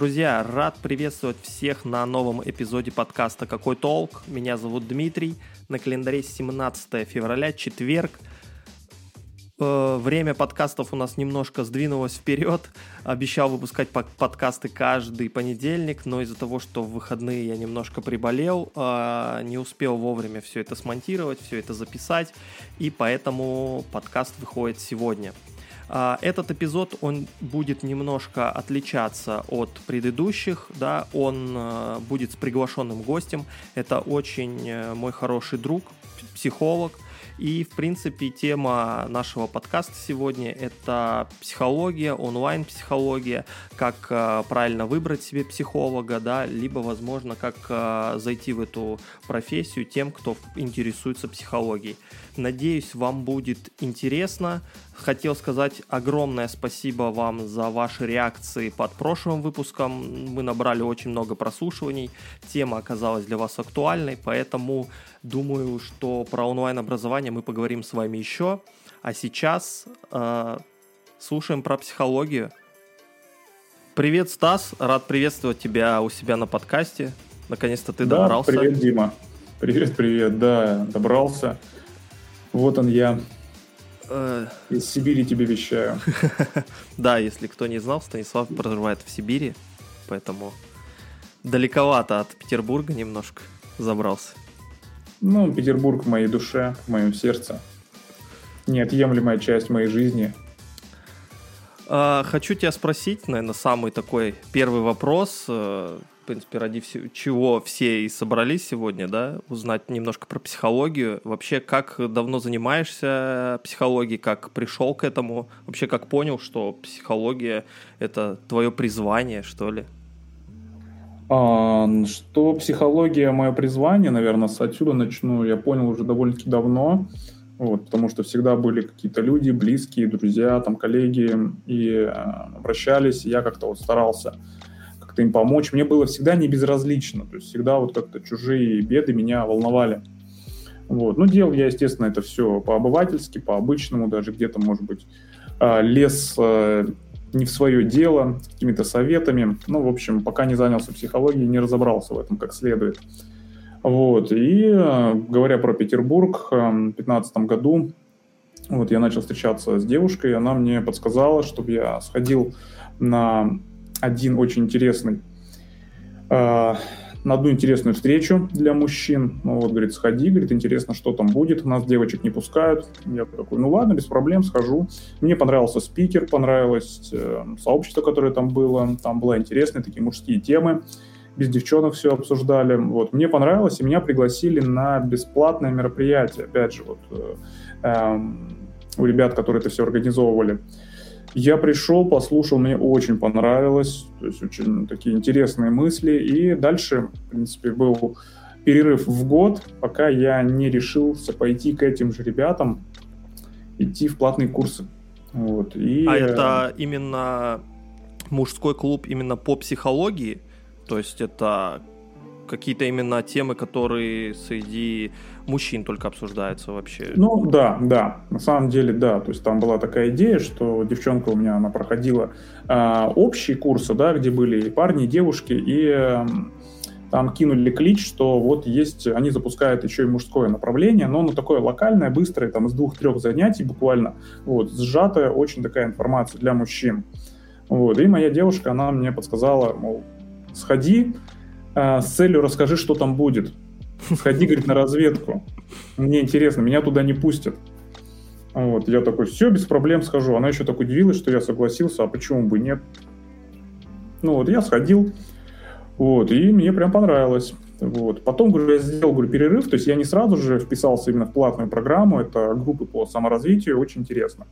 Друзья, рад приветствовать всех на новом эпизоде подкаста «Какой толк?». Меня зовут Дмитрий. На календаре 17 февраля, четверг. Э, время подкастов у нас немножко сдвинулось вперед. Обещал выпускать подкасты каждый понедельник, но из-за того, что в выходные я немножко приболел, э, не успел вовремя все это смонтировать, все это записать, и поэтому подкаст выходит сегодня. А, этот эпизод, он будет немножко отличаться от предыдущих, да, он э, будет с приглашенным гостем. Это очень э, мой хороший друг, психолог, и, в принципе, тема нашего подкаста сегодня – это психология, онлайн-психология, как э, правильно выбрать себе психолога, да, либо, возможно, как э, зайти в эту профессию тем, кто интересуется психологией. Надеюсь, вам будет интересно. Хотел сказать огромное спасибо вам за ваши реакции под прошлым выпуском. Мы набрали очень много прослушиваний. Тема оказалась для вас актуальной, поэтому думаю, что про онлайн-образование мы поговорим с вами еще. А сейчас э, слушаем про психологию. Привет, Стас. Рад приветствовать тебя у себя на подкасте. Наконец-то ты да, добрался. Привет, Дима. Привет, привет. Да, добрался. Вот он я. Э. Из Сибири тебе вещаю. Да, если кто не знал, Станислав проживает в Сибири, поэтому далековато от Петербурга немножко забрался. Ну, Петербург в моей душе, в моем сердце. Неотъемлемая часть моей жизни. А, хочу тебя спросить, наверное, самый такой первый вопрос. Э, принципе, ради всего, чего все и собрались сегодня, да, узнать немножко про психологию. Вообще, как давно занимаешься психологией, как пришел к этому, вообще, как понял, что психология — это твое призвание, что ли? А, что психология — мое призвание, наверное, отсюда начну, я понял уже довольно-таки давно, вот, потому что всегда были какие-то люди, близкие, друзья, там, коллеги, и э, обращались, и я как-то вот старался как-то им помочь. Мне было всегда не безразлично, то есть всегда вот как-то чужие беды меня волновали. Вот. Ну, делал я, естественно, это все по-обывательски, по-обычному, даже где-то, может быть, а, лез а, не в свое дело, какими-то советами. Ну, в общем, пока не занялся психологией, не разобрался в этом как следует. Вот. И а, говоря про Петербург, в 2015 году вот я начал встречаться с девушкой, и она мне подсказала, чтобы я сходил на один очень интересный, э, на одну интересную встречу для мужчин. Ну, вот, говорит, сходи, говорит, интересно, что там будет. Нас девочек не пускают. Я такой, ну ладно, без проблем, схожу. Мне понравился спикер, понравилось э, сообщество, которое там было. Там были интересные такие мужские темы. Без девчонок все обсуждали. Вот, мне понравилось, и меня пригласили на бесплатное мероприятие. Опять же, вот э, э, у ребят, которые это все организовывали. Я пришел, послушал, мне очень понравилось, то есть очень такие интересные мысли, и дальше, в принципе, был перерыв в год, пока я не решился пойти к этим же ребятам, идти в платные курсы. Вот, и... А это именно мужской клуб именно по психологии? То есть это какие-то именно темы, которые среди мужчин только обсуждаются вообще. Ну да, да, на самом деле да. То есть там была такая идея, что девчонка у меня, она проходила э, общие курсы, да, где были и парни, и девушки, и э, там кинули клич, что вот есть, они запускают еще и мужское направление, но оно такое локальное, быстрое, там из двух-трех занятий буквально, вот, сжатая очень такая информация для мужчин. Вот, и моя девушка, она мне подсказала, мол, сходи, э, с целью расскажи, что там будет. Сходи, говорит, на разведку. Мне интересно, меня туда не пустят. Вот, я такой, все, без проблем схожу. Она еще так удивилась, что я согласился, а почему бы нет? Ну вот, я сходил, вот, и мне прям понравилось. Вот. Потом, говорю, я сделал говорю, перерыв, то есть я не сразу же вписался именно в платную программу, это группы по саморазвитию, очень интересно.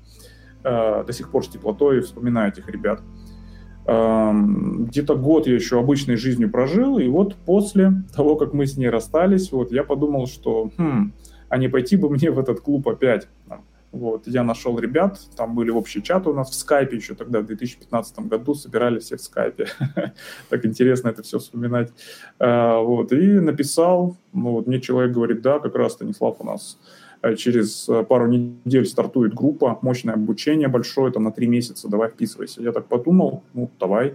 Э, до сих пор с теплотой вспоминаю этих ребят. Где-то год я еще обычной жизнью прожил, и вот после того, как мы с ней расстались, вот я подумал, что хм, а не пойти бы мне в этот клуб опять. Вот, я нашел ребят, там были общие чаты у нас в скайпе еще тогда, в 2015 году, собирали все в скайпе. так интересно это все вспоминать. А, вот, и написал, ну вот мне человек говорит, да, как раз Станислав у нас Э, через э, пару недель стартует группа, мощное обучение большое, там на три месяца, давай вписывайся. Я так подумал, ну, давай.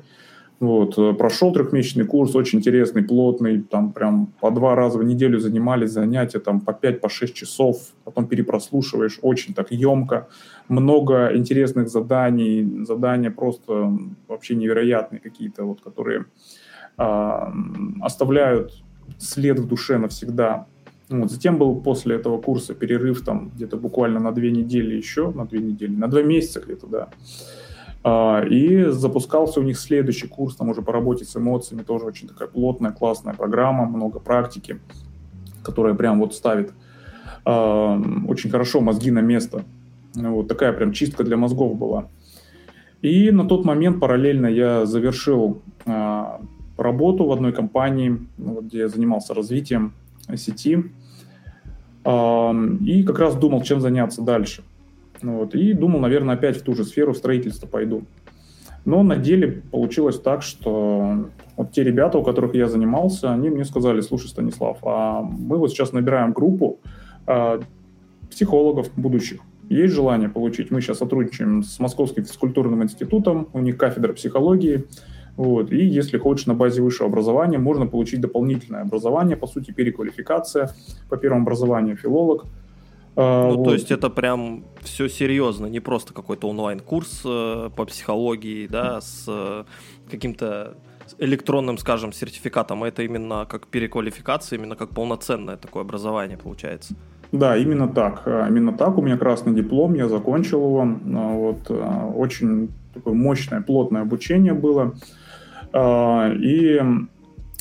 Вот, э, прошел трехмесячный курс, очень интересный, плотный, там прям по два раза в неделю занимались занятия, там по пять, по шесть часов, потом перепрослушиваешь, очень так емко, много интересных заданий, задания просто вообще невероятные какие-то, вот, которые э, оставляют след в душе навсегда. Вот. Затем был после этого курса перерыв там где-то буквально на две недели еще, на две недели, на два месяца где-то, да. А, и запускался у них следующий курс, там уже по работе с эмоциями, тоже очень такая плотная, классная программа, много практики, которая прям вот ставит а, очень хорошо мозги на место. Вот такая прям чистка для мозгов была. И на тот момент параллельно я завершил а, работу в одной компании, где я занимался развитием сети. И как раз думал, чем заняться дальше. Ну вот, и думал, наверное, опять в ту же сферу строительства пойду. Но на деле получилось так, что вот те ребята, у которых я занимался, они мне сказали, слушай, Станислав, а мы вот сейчас набираем группу э, психологов будущих. Есть желание получить? Мы сейчас сотрудничаем с Московским физкультурным институтом, у них кафедра психологии. Вот. И если хочешь на базе высшего образования, можно получить дополнительное образование, по сути, переквалификация по первому образованию филолог – а, ну, вот. то есть это прям все серьезно, не просто какой-то онлайн-курс э, по психологии, да, с э, каким-то электронным, скажем, сертификатом, а это именно как переквалификация, именно как полноценное такое образование получается. Да, именно так. А, именно так. У меня красный диплом, я закончил его. А, вот, очень такое мощное, плотное обучение было. И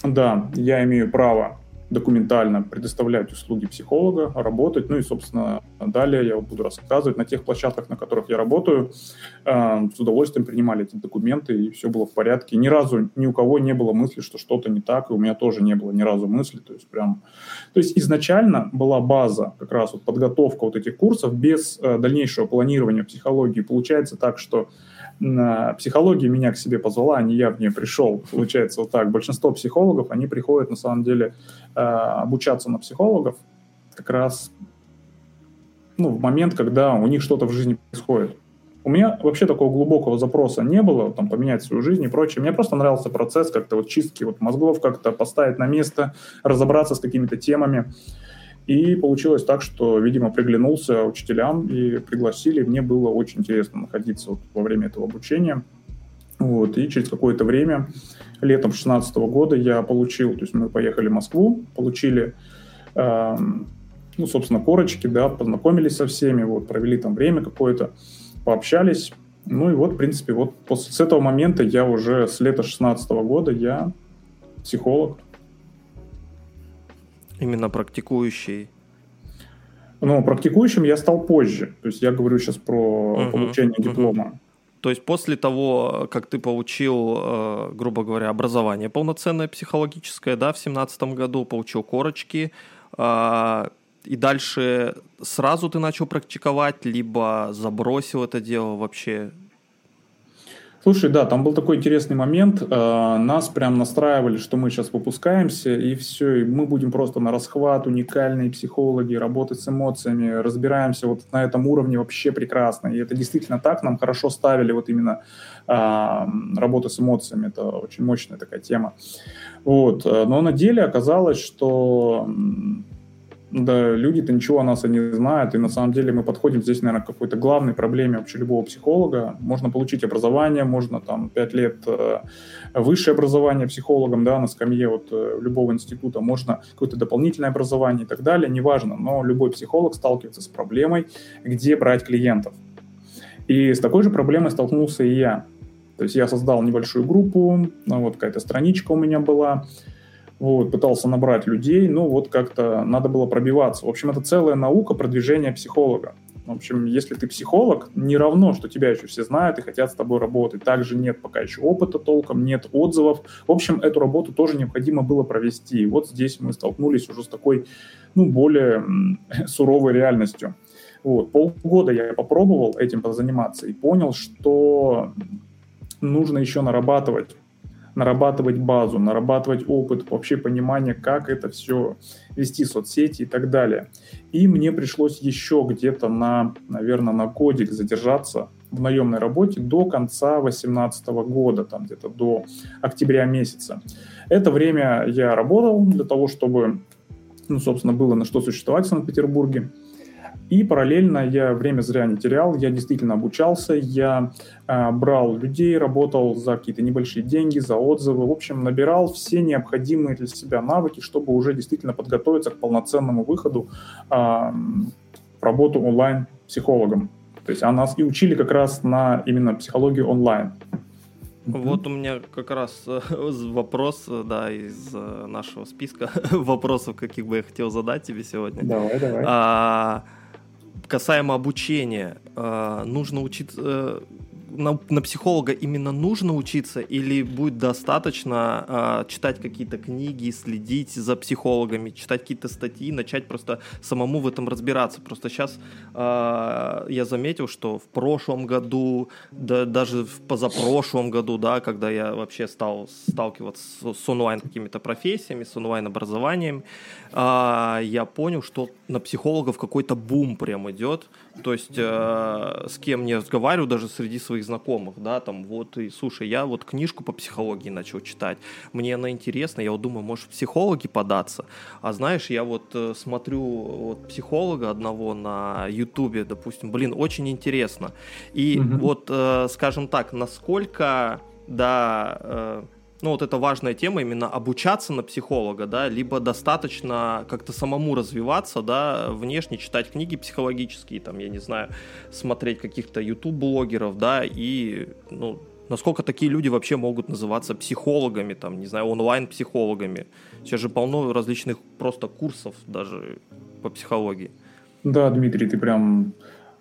да, я имею право документально предоставлять услуги психолога, работать. Ну и, собственно, далее я буду рассказывать на тех площадках, на которых я работаю. Э, с удовольствием принимали эти документы, и все было в порядке. Ни разу ни у кого не было мысли, что что-то не так, и у меня тоже не было ни разу мысли. То есть прям... То есть изначально была база, как раз вот подготовка вот этих курсов без э, дальнейшего планирования психологии. Получается так, что психология меня к себе позвала, а не я в нее пришел. Получается вот так. Большинство психологов, они приходят на самом деле э, обучаться на психологов как раз ну, в момент, когда у них что-то в жизни происходит. У меня вообще такого глубокого запроса не было, там, поменять свою жизнь и прочее. Мне просто нравился процесс как-то вот чистки вот мозгов, как-то поставить на место, разобраться с какими-то темами. И получилось так, что, видимо, приглянулся учителям и пригласили. Мне было очень интересно находиться вот во время этого обучения. Вот, и через какое-то время, летом 2016 года, я получил, то есть мы поехали в Москву, получили, э, ну, собственно, корочки, да, познакомились со всеми, вот, провели там время какое-то, пообщались. Ну и вот, в принципе, вот после, с этого момента я уже с лета 2016 года я психолог, Именно практикующий. Ну, практикующим я стал позже. То есть я говорю сейчас про угу, получение диплома. Угу. То есть после того, как ты получил, э, грубо говоря, образование полноценное психологическое, да, в семнадцатом году, получил корочки, э, и дальше сразу ты начал практиковать, либо забросил это дело вообще? Слушай, да, там был такой интересный момент. Э, нас прям настраивали, что мы сейчас выпускаемся, и все, и мы будем просто на расхват, уникальные психологи, работать с эмоциями, разбираемся вот на этом уровне вообще прекрасно. И это действительно так, нам хорошо ставили вот именно а, работу с эмоциями. Это очень мощная такая тема. Вот. Э, но на деле оказалось, что да, люди-то ничего о нас и не знают, и на самом деле мы подходим здесь, наверное, к какой-то главной проблеме вообще любого психолога. Можно получить образование, можно там пять лет э, высшее образование психологом, да, на скамье вот э, любого института, можно какое-то дополнительное образование и так далее, неважно, но любой психолог сталкивается с проблемой, где брать клиентов. И с такой же проблемой столкнулся и я. То есть я создал небольшую группу, ну, вот какая-то страничка у меня была, вот, пытался набрать людей, ну вот как-то надо было пробиваться. В общем, это целая наука продвижения психолога. В общем, если ты психолог, не равно, что тебя еще все знают и хотят с тобой работать. Также нет пока еще опыта толком, нет отзывов. В общем, эту работу тоже необходимо было провести. И вот здесь мы столкнулись уже с такой, ну, более суровой реальностью. Вот. Полгода я попробовал этим позаниматься и понял, что нужно еще нарабатывать нарабатывать базу, нарабатывать опыт, вообще понимание, как это все вести соцсети и так далее. И мне пришлось еще где-то на, наверное, на годик задержаться в наемной работе до конца 2018 года, там где-то до октября месяца. Это время я работал для того, чтобы, ну, собственно, было на что существовать в Санкт-Петербурге. И параллельно я время зря не терял, я действительно обучался, я э, брал людей, работал за какие-то небольшие деньги, за отзывы, в общем, набирал все необходимые для себя навыки, чтобы уже действительно подготовиться к полноценному выходу э, в работу онлайн-психологом. То есть а нас и учили как раз на именно психологию онлайн. Вот у меня как раз э, вопрос, э, да, из э, нашего списка вопросов, каких бы я хотел задать тебе сегодня. Давай, давай. А, касаемо обучения, э, нужно учиться э, на, на психолога именно нужно учиться или будет достаточно э, читать какие-то книги, следить за психологами, читать какие-то статьи, начать просто самому в этом разбираться. Просто сейчас э, я заметил, что в прошлом году, да, даже в позапрошлом году, да, когда я вообще стал сталкиваться с, с онлайн какими-то профессиями, с онлайн образованием, э, я понял, что на психологов какой-то бум прям идет. То есть э, с кем не разговариваю, даже среди своих знакомых, да, там вот и слушай, я вот книжку по психологии начал читать, мне она интересна, я вот думаю, может психологи податься, а знаешь, я вот э, смотрю вот психолога одного на ютубе, допустим, блин, очень интересно, и mm-hmm. вот, э, скажем так, насколько, да, э, ну, вот это важная тема, именно обучаться на психолога, да, либо достаточно как-то самому развиваться, да, внешне читать книги психологические, там, я не знаю, смотреть каких-то YouTube-блогеров, да, и, ну, насколько такие люди вообще могут называться психологами, там, не знаю, онлайн-психологами. Сейчас же полно различных просто курсов даже по психологии. Да, Дмитрий, ты прям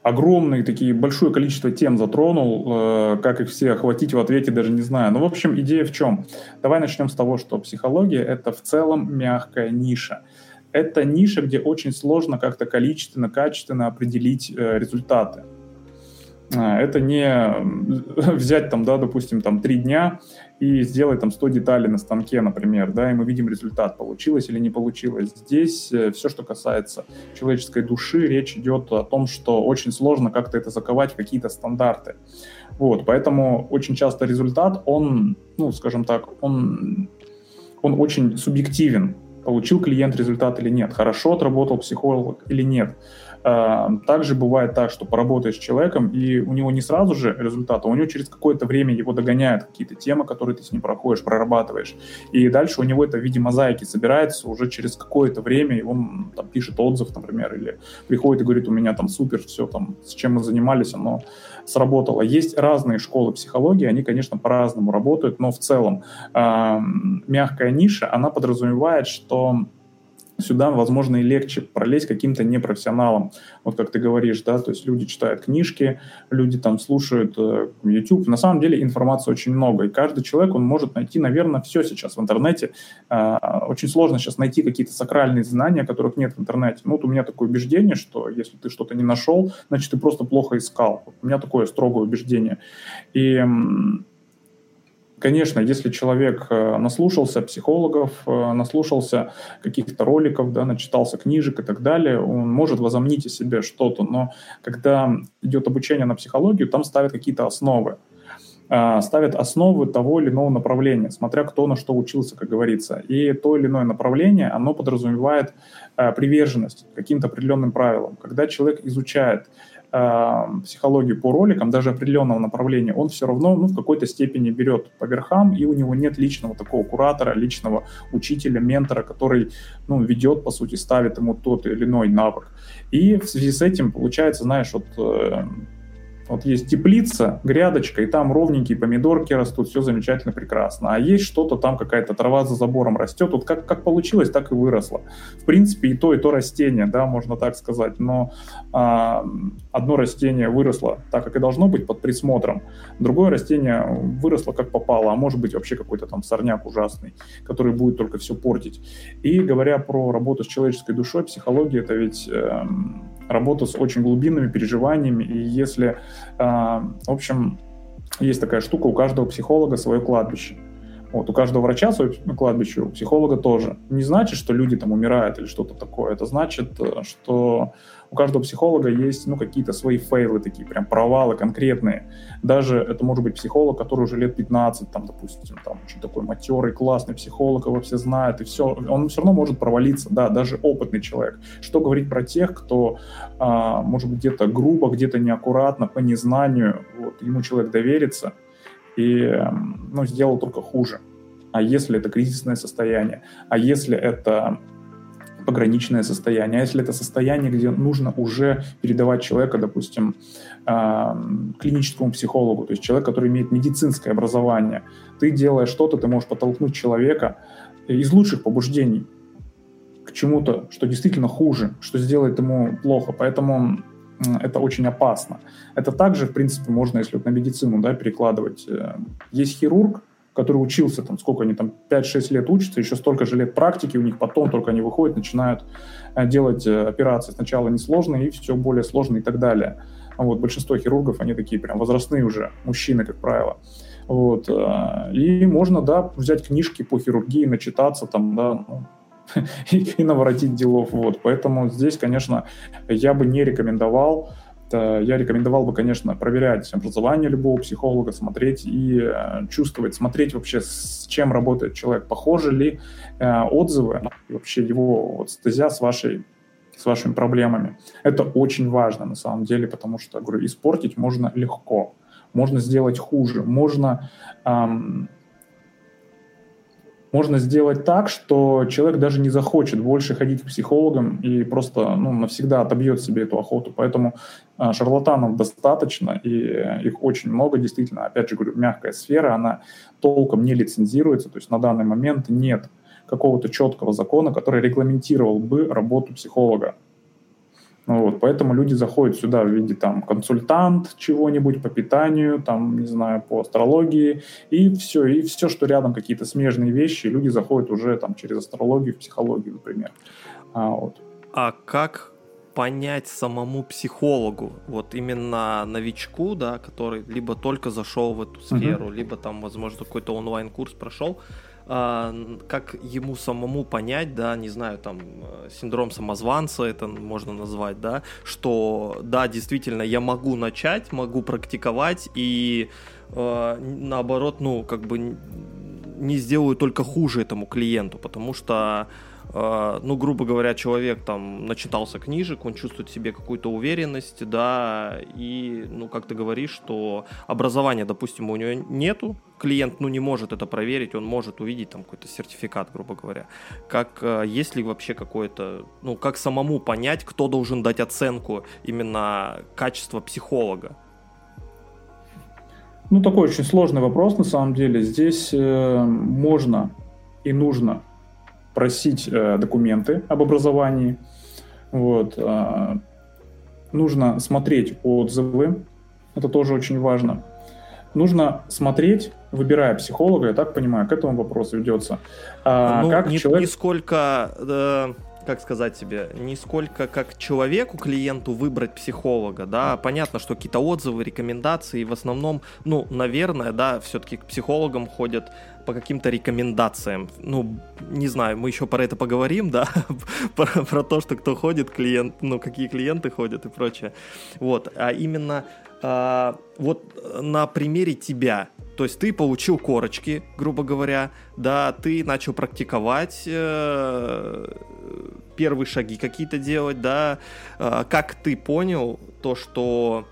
огромные такие, большое количество тем затронул, э, как их все охватить в ответе даже не знаю. Но, ну, в общем, идея в чем? Давай начнем с того, что психология — это в целом мягкая ниша. Это ниша, где очень сложно как-то количественно, качественно определить э, результаты. А, это не взять там, да, допустим, там три дня и сделать там 100 деталей на станке, например, да, и мы видим результат, получилось или не получилось. Здесь э, все, что касается человеческой души, речь идет о том, что очень сложно как-то это заковать в какие-то стандарты. Вот, поэтому очень часто результат, он, ну, скажем так, он, он очень субъективен. Получил клиент результат или нет, хорошо отработал психолог или нет. Эм, также бывает так, что поработаешь с человеком, и у него не сразу же результат, а у него через какое-то время его догоняют какие-то темы, которые ты с ним проходишь, прорабатываешь. И дальше у него это в виде мозаики собирается уже через какое-то время, он там пишет отзыв, например, или приходит и говорит, у меня там супер, все там, с чем мы занимались, оно сработало. Есть разные школы психологии, они, конечно, по-разному работают, но в целом э, мягкая ниша, она подразумевает, что сюда, возможно, и легче пролезть каким-то непрофессионалам. Вот как ты говоришь, да, то есть люди читают книжки, люди там слушают э, YouTube. На самом деле информации очень много, и каждый человек, он может найти, наверное, все сейчас в интернете. Э, очень сложно сейчас найти какие-то сакральные знания, которых нет в интернете. Ну, вот у меня такое убеждение, что если ты что-то не нашел, значит, ты просто плохо искал. У меня такое строгое убеждение. И Конечно, если человек э, наслушался психологов, э, наслушался каких-то роликов, да, начитался книжек и так далее, он может возомнить о себе что-то, но когда идет обучение на психологию, там ставят какие-то основы э, ставят основы того или иного направления, смотря кто на что учился, как говорится. И то или иное направление, оно подразумевает приверженность каким-то определенным правилам. Когда человек изучает э, психологию по роликам, даже определенного направления, он все равно ну, в какой-то степени берет по верхам, и у него нет личного такого куратора, личного учителя, ментора, который ну, ведет, по сути, ставит ему тот или иной навык. И в связи с этим получается, знаешь, вот э, вот есть теплица, грядочка, и там ровненькие помидорки растут, все замечательно, прекрасно. А есть что-то там, какая-то трава за забором растет. Вот как, как получилось, так и выросло. В принципе, и то, и то растение, да, можно так сказать. Но а, одно растение выросло так, как и должно быть, под присмотром. Другое растение выросло как попало, а может быть вообще какой-то там сорняк ужасный, который будет только все портить. И говоря про работу с человеческой душой, психология это ведь... Э, работа с очень глубинными переживаниями. И если, а, в общем, есть такая штука, у каждого психолога свое кладбище. Вот, у каждого врача свой кладбище, у психолога тоже. Не значит, что люди там умирают или что-то такое. Это значит, э, что у каждого психолога есть ну, какие-то свои фейлы такие, прям провалы конкретные. Даже это может быть психолог, который уже лет 15, там, допустим, там очень такой матерый, классный психолог, его все знают, и все. Он все равно может провалиться, да, даже опытный человек. Что говорить про тех, кто, а, может быть, где-то грубо, где-то неаккуратно, по незнанию, вот, ему человек доверится, и ну, сделал только хуже. А если это кризисное состояние, а если это пограничное состояние, а если это состояние, где нужно уже передавать человека, допустим, клиническому психологу, то есть человек, который имеет медицинское образование, ты делаешь что-то, ты можешь подтолкнуть человека из лучших побуждений к чему-то, что действительно хуже, что сделает ему плохо. Поэтому это очень опасно. Это также, в принципе, можно, если вот на медицину да, перекладывать. Э, есть хирург, который учился, там, сколько они там, 5-6 лет учатся, еще столько же лет практики у них, потом только они выходят, начинают э, делать э, операции. Сначала несложные, и все более сложные и так далее. Вот, большинство хирургов, они такие прям возрастные уже, мужчины, как правило. Вот, и можно, да, взять книжки по хирургии, начитаться там, да, ну, и наворотить делов. Вот. Поэтому здесь, конечно, я бы не рекомендовал я рекомендовал бы, конечно, проверять образование любого психолога, смотреть и э, чувствовать, смотреть вообще, с чем работает человек, похожи ли э, отзывы, вообще его вот, стезя с вашей с вашими проблемами. Это очень важно на самом деле, потому что, говорю, испортить можно легко, можно сделать хуже, можно эм, можно сделать так, что человек даже не захочет больше ходить к психологам и просто ну, навсегда отобьет себе эту охоту. Поэтому шарлатанов достаточно, и их очень много, действительно. Опять же говорю, мягкая сфера, она толком не лицензируется, то есть на данный момент нет какого-то четкого закона, который регламентировал бы работу психолога. Вот, поэтому люди заходят сюда в виде там консультант чего-нибудь по питанию, там, не знаю, по астрологии, и все, и все, что рядом какие-то смежные вещи, люди заходят уже там через астрологию, психологию, например. А, вот. а как понять самому психологу, вот именно новичку, да, который либо только зашел в эту сферу, uh-huh. либо там, возможно, какой-то онлайн-курс прошел, а, как ему самому понять, да, не знаю, там, э, синдром самозванца это можно назвать, да, что, да, действительно, я могу начать, могу практиковать и э, наоборот, ну, как бы не сделаю только хуже этому клиенту, потому что ну, грубо говоря, человек там начитался книжек, он чувствует в себе какую-то уверенность, да, и, ну, как ты говоришь, что образования, допустим, у него нету, клиент, ну, не может это проверить, он может увидеть там какой-то сертификат, грубо говоря. Как, а, есть ли вообще какое-то, ну, как самому понять, кто должен дать оценку именно качества психолога? Ну, такой очень сложный вопрос, на самом деле. Здесь э, можно и нужно просить э, документы об образовании. Вот. Э, нужно смотреть отзывы, это тоже очень важно. Нужно смотреть, выбирая психолога, я так понимаю, к этому вопросу ведется. А, ну, как не, человек... не сколько... Э как сказать тебе, не сколько как человеку, клиенту выбрать психолога, да, понятно, что какие-то отзывы, рекомендации, в основном, ну, наверное, да, все-таки к психологам ходят по каким-то рекомендациям. Ну, не знаю, мы еще про это поговорим, да, про, про то, что кто ходит, клиент, ну, какие клиенты ходят и прочее. Вот, а именно а, вот на примере тебя, то есть ты получил корочки, грубо говоря, да, ты начал практиковать, э, первые шаги какие-то делать, да, э, как ты понял то, что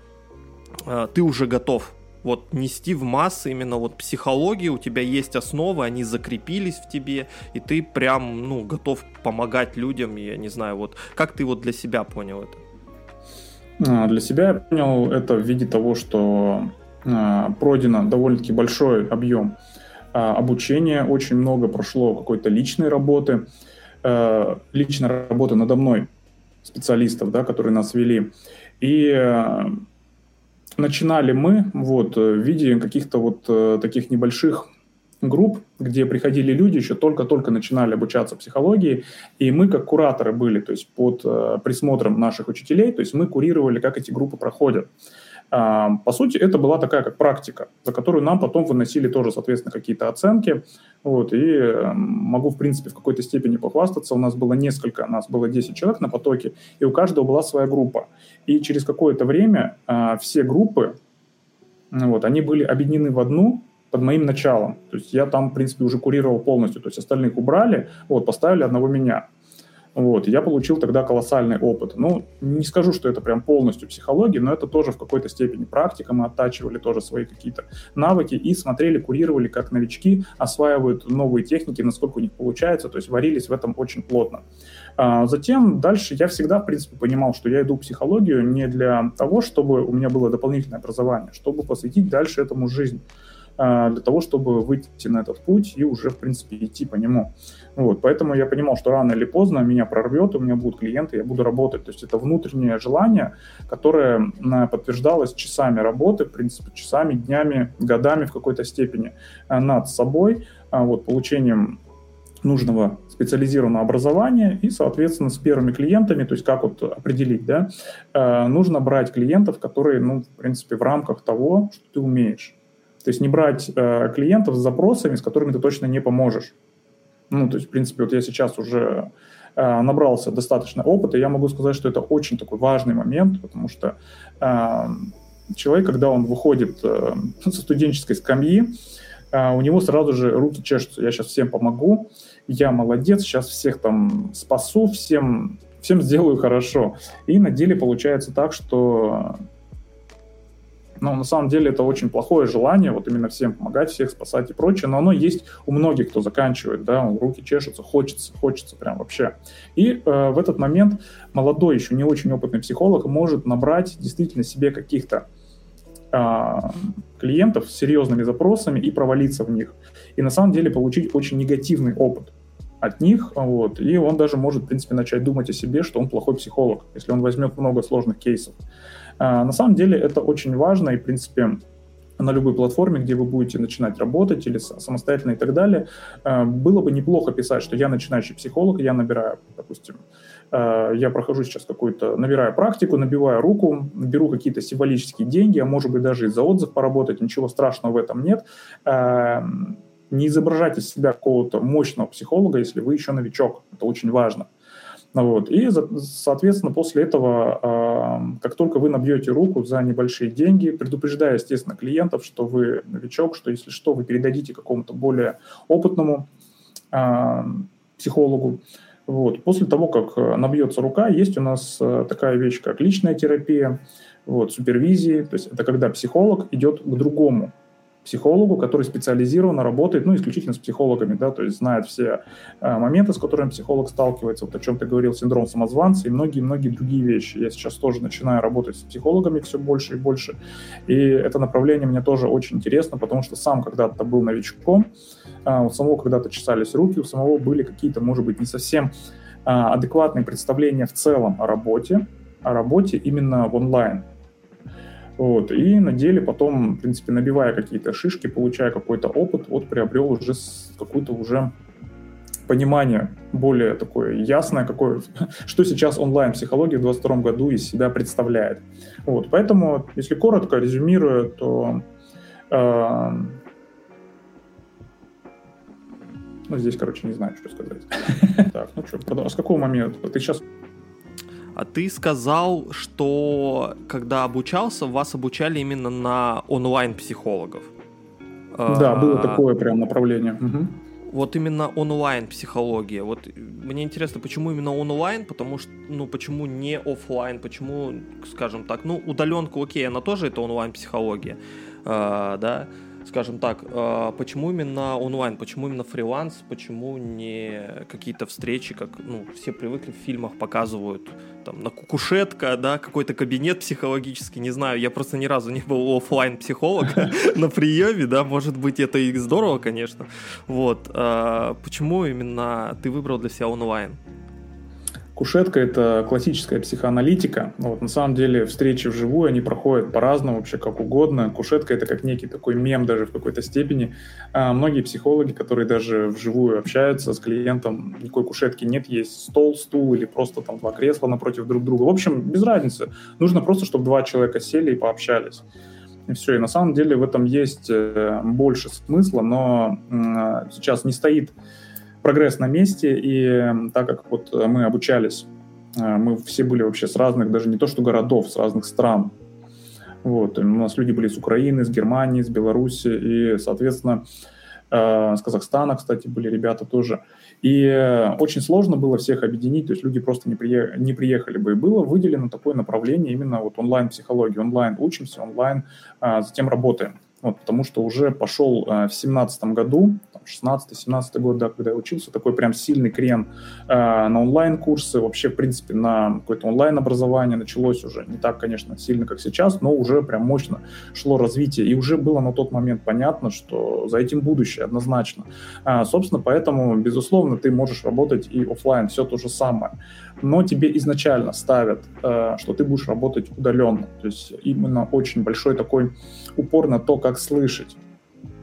э, ты уже готов вот нести в массы именно вот психологию, у тебя есть основы, они закрепились в тебе, и ты прям, ну, готов помогать людям, я не знаю, вот как ты вот для себя понял это? А, для себя я понял это в виде того, что а, пройдено довольно-таки большой объем а, обучения, очень много прошло какой-то личной работы, личной работы надо мной специалистов, да, которые нас вели. И начинали мы вот, в виде каких-то вот э, таких небольших групп, где приходили люди, еще только-только начинали обучаться психологии, и мы как кураторы были, то есть под э, присмотром наших учителей, то есть мы курировали, как эти группы проходят. По сути, это была такая как практика, за которую нам потом выносили тоже, соответственно, какие-то оценки. Вот, и могу, в принципе, в какой-то степени похвастаться. У нас было несколько, у нас было 10 человек на потоке, и у каждого была своя группа. И через какое-то время а, все группы, вот, они были объединены в одну, под моим началом. То есть я там, в принципе, уже курировал полностью. То есть остальных убрали, вот, поставили одного меня. Вот, я получил тогда колоссальный опыт. Ну, не скажу, что это прям полностью психология, но это тоже в какой-то степени практика. Мы оттачивали тоже свои какие-то навыки и смотрели, курировали, как новички осваивают новые техники, насколько у них получается, то есть варились в этом очень плотно. А затем дальше я всегда, в принципе, понимал, что я иду в психологию не для того, чтобы у меня было дополнительное образование, чтобы посвятить дальше этому жизнь. А, для того, чтобы выйти на этот путь и уже, в принципе, идти по нему. Вот, поэтому я понимал, что рано или поздно меня прорвет, у меня будут клиенты, я буду работать. То есть это внутреннее желание, которое подтверждалось часами работы, в принципе, часами, днями, годами в какой-то степени а, над собой, а, вот, получением нужного специализированного образования и, соответственно, с первыми клиентами, то есть как вот определить, да, нужно брать клиентов, которые, ну, в принципе, в рамках того, что ты умеешь. То есть не брать э, клиентов с запросами, с которыми ты точно не поможешь. Ну, то есть, в принципе, вот я сейчас уже э, набрался достаточно опыта, и я могу сказать, что это очень такой важный момент, потому что э, человек, когда он выходит э, со студенческой скамьи, э, у него сразу же руки чешутся. Я сейчас всем помогу, я молодец, сейчас всех там спасу, всем, всем сделаю хорошо. И на деле получается так, что но на самом деле это очень плохое желание, вот именно всем помогать, всех спасать и прочее, но оно есть у многих, кто заканчивает, да, руки чешутся, хочется, хочется прям вообще. И э, в этот момент молодой, еще не очень опытный психолог может набрать действительно себе каких-то э, клиентов с серьезными запросами и провалиться в них. И на самом деле получить очень негативный опыт от них, вот, и он даже может, в принципе, начать думать о себе, что он плохой психолог, если он возьмет много сложных кейсов. А, на самом деле это очень важно, и, в принципе, на любой платформе, где вы будете начинать работать или самостоятельно и так далее, а, было бы неплохо писать, что я начинающий психолог, я набираю, допустим, а, я прохожу сейчас какую-то, набираю практику, набиваю руку, беру какие-то символические деньги, а может быть даже и за отзыв поработать, ничего страшного в этом нет. Не изображайте из себя какого-то мощного психолога, если вы еще новичок. Это очень важно. Вот. И, соответственно, после этого, как только вы набьете руку за небольшие деньги, предупреждая, естественно, клиентов, что вы новичок, что если что, вы передадите какому-то более опытному психологу. Вот. После того, как э, набьется рука, есть у нас э, такая вещь, как личная терапия, вот, супервизии. То есть это когда психолог идет к другому психологу, который специализированно работает, ну, исключительно с психологами, да, то есть знает все э, моменты, с которыми психолог сталкивается, вот о чем ты говорил, синдром самозванца и многие-многие другие вещи. Я сейчас тоже начинаю работать с психологами все больше и больше, и это направление мне тоже очень интересно, потому что сам когда-то был новичком, э, у самого когда-то чесались руки, у самого были какие-то, может быть, не совсем э, адекватные представления в целом о работе, о работе именно в онлайн. Вот, и на деле потом, в принципе, набивая какие-то шишки, получая какой-то опыт, вот приобрел уже какую-то уже понимание более такое ясное, какое, что сейчас онлайн-психология в 2022 году из себя представляет. Вот, поэтому, если коротко резюмируя, то э, ну, здесь, короче, не знаю, что сказать. Так, ну что, с какого момента? Ты сейчас а ты сказал, что когда обучался, вас обучали именно на онлайн-психологов. Да, было а, такое прям направление. Угу. Вот именно онлайн-психология. Вот мне интересно, почему именно онлайн, потому что, ну, почему не офлайн, почему, скажем так, ну, удаленку, окей, она тоже это онлайн-психология, э, да, скажем так, э, почему именно онлайн, почему именно фриланс, почему не какие-то встречи, как ну, все привыкли в фильмах показывают, там, на кукушетка, да, какой-то кабинет психологический, не знаю, я просто ни разу не был офлайн психолог на приеме, да, может быть, это и здорово, конечно, вот, э, почему именно ты выбрал для себя онлайн? Кушетка – это классическая психоаналитика. Вот, на самом деле встречи вживую, они проходят по-разному, вообще как угодно. Кушетка – это как некий такой мем даже в какой-то степени. А многие психологи, которые даже вживую общаются с клиентом, никакой кушетки нет, есть стол, стул или просто там два кресла напротив друг друга. В общем, без разницы. Нужно просто, чтобы два человека сели и пообщались. И все. И на самом деле в этом есть э, больше смысла, но сейчас не стоит прогресс на месте, и так как вот мы обучались, э, мы все были вообще с разных, даже не то что городов, с разных стран. Вот. У нас люди были с Украины, с Германии, с Беларуси, и, соответственно, э, с Казахстана, кстати, были ребята тоже. И очень сложно было всех объединить, то есть люди просто не, приехали, не приехали бы. И было выделено такое направление именно вот онлайн-психологии. Онлайн учимся, онлайн а, затем работаем. Вот, потому что уже пошел э, в семнадцатом году, 16-17 год, да, когда я учился, такой прям сильный крен э, на онлайн-курсы, вообще, в принципе, на какое-то онлайн-образование началось уже не так, конечно, сильно, как сейчас, но уже прям мощно шло развитие, и уже было на тот момент понятно, что за этим будущее однозначно. Э, собственно, поэтому, безусловно, ты можешь работать и офлайн, все то же самое но тебе изначально ставят, э, что ты будешь работать удаленно. То есть именно очень большой такой упор на то, как слышать.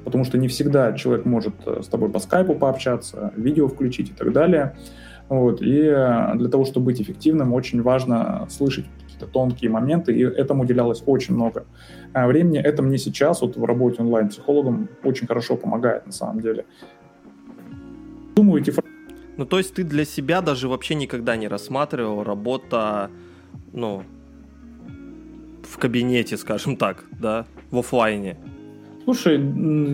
Потому что не всегда человек может э, с тобой по скайпу пообщаться, видео включить и так далее. Вот. И э, для того, чтобы быть эффективным, очень важно слышать какие-то тонкие моменты, и этому уделялось очень много времени. Это мне сейчас вот в работе онлайн-психологом очень хорошо помогает на самом деле. Думаю, эти ну, то есть ты для себя даже вообще никогда не рассматривал работа, ну, в кабинете, скажем так, да, в офлайне? Слушай,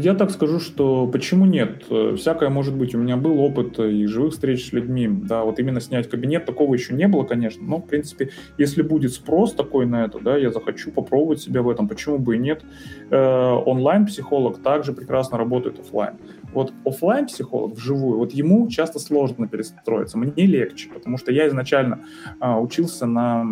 я так скажу, что почему нет? Всякое может быть. У меня был опыт и живых встреч с людьми. Да, вот именно снять кабинет, такого еще не было, конечно. Но, в принципе, если будет спрос такой на это, да, я захочу попробовать себя в этом, почему бы и нет. Э, онлайн-психолог также прекрасно работает офлайн. Вот офлайн психолог вживую, вот ему часто сложно перестроиться. Мне легче, потому что я изначально а, учился на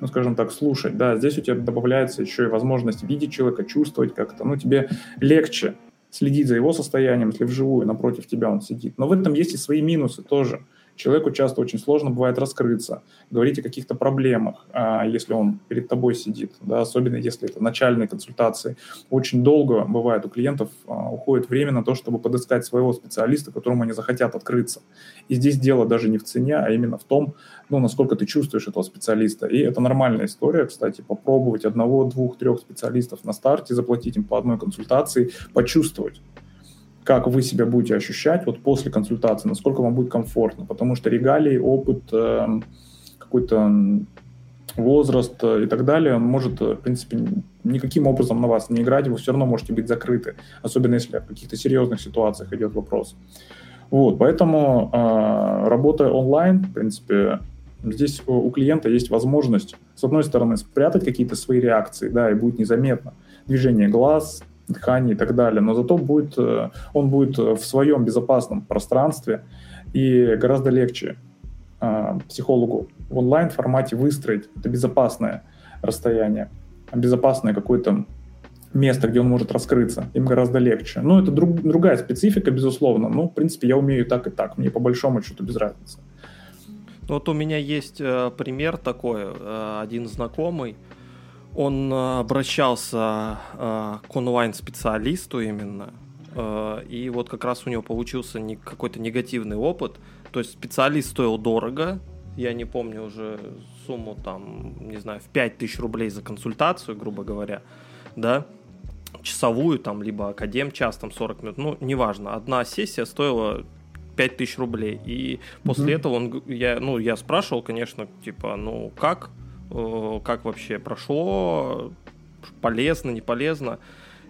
ну, скажем так, слушать, да, здесь у тебя добавляется еще и возможность видеть человека, чувствовать как-то, ну, тебе легче следить за его состоянием, если вживую напротив тебя он сидит. Но в этом есть и свои минусы тоже человеку часто очень сложно бывает раскрыться, говорить о каких-то проблемах, а, если он перед тобой сидит, да, особенно если это начальные консультации. Очень долго бывает у клиентов а, уходит время на то, чтобы подыскать своего специалиста, которому они захотят открыться. И здесь дело даже не в цене, а именно в том, ну, насколько ты чувствуешь этого специалиста. И это нормальная история, кстати, попробовать одного, двух, трех специалистов на старте, заплатить им по одной консультации, почувствовать, как вы себя будете ощущать вот после консультации, насколько вам будет комфортно, потому что регалии, опыт, э, какой-то возраст э, и так далее, может, э, в принципе, никаким образом на вас не играть, вы все равно можете быть закрыты, особенно если в каких-то серьезных ситуациях идет вопрос. Вот, поэтому э, работая онлайн, в принципе, здесь у клиента есть возможность, с одной стороны, спрятать какие-то свои реакции, да, и будет незаметно движение глаз, дыхание и так далее, но зато будет, э, он будет в своем безопасном пространстве и гораздо легче э, психологу в онлайн формате выстроить это безопасное расстояние, безопасное какое-то место, где он может раскрыться, им гораздо легче. Ну, это друг, другая специфика, безусловно. Ну, в принципе, я умею так и так. Мне по большому счету без разницы. Вот у меня есть э, пример такой. Э, один знакомый, он э, обращался э, к онлайн-специалисту именно, э, и вот как раз у него получился какой-то негативный опыт. То есть специалист стоил дорого, я не помню уже сумму там, не знаю, в 5000 рублей за консультацию, грубо говоря, да, часовую там, либо академ час, там 40 минут, ну, неважно, одна сессия стоила 5000 рублей, и после mm-hmm. этого он, я, ну, я спрашивал, конечно, типа, ну, как, как вообще прошло, полезно, не полезно.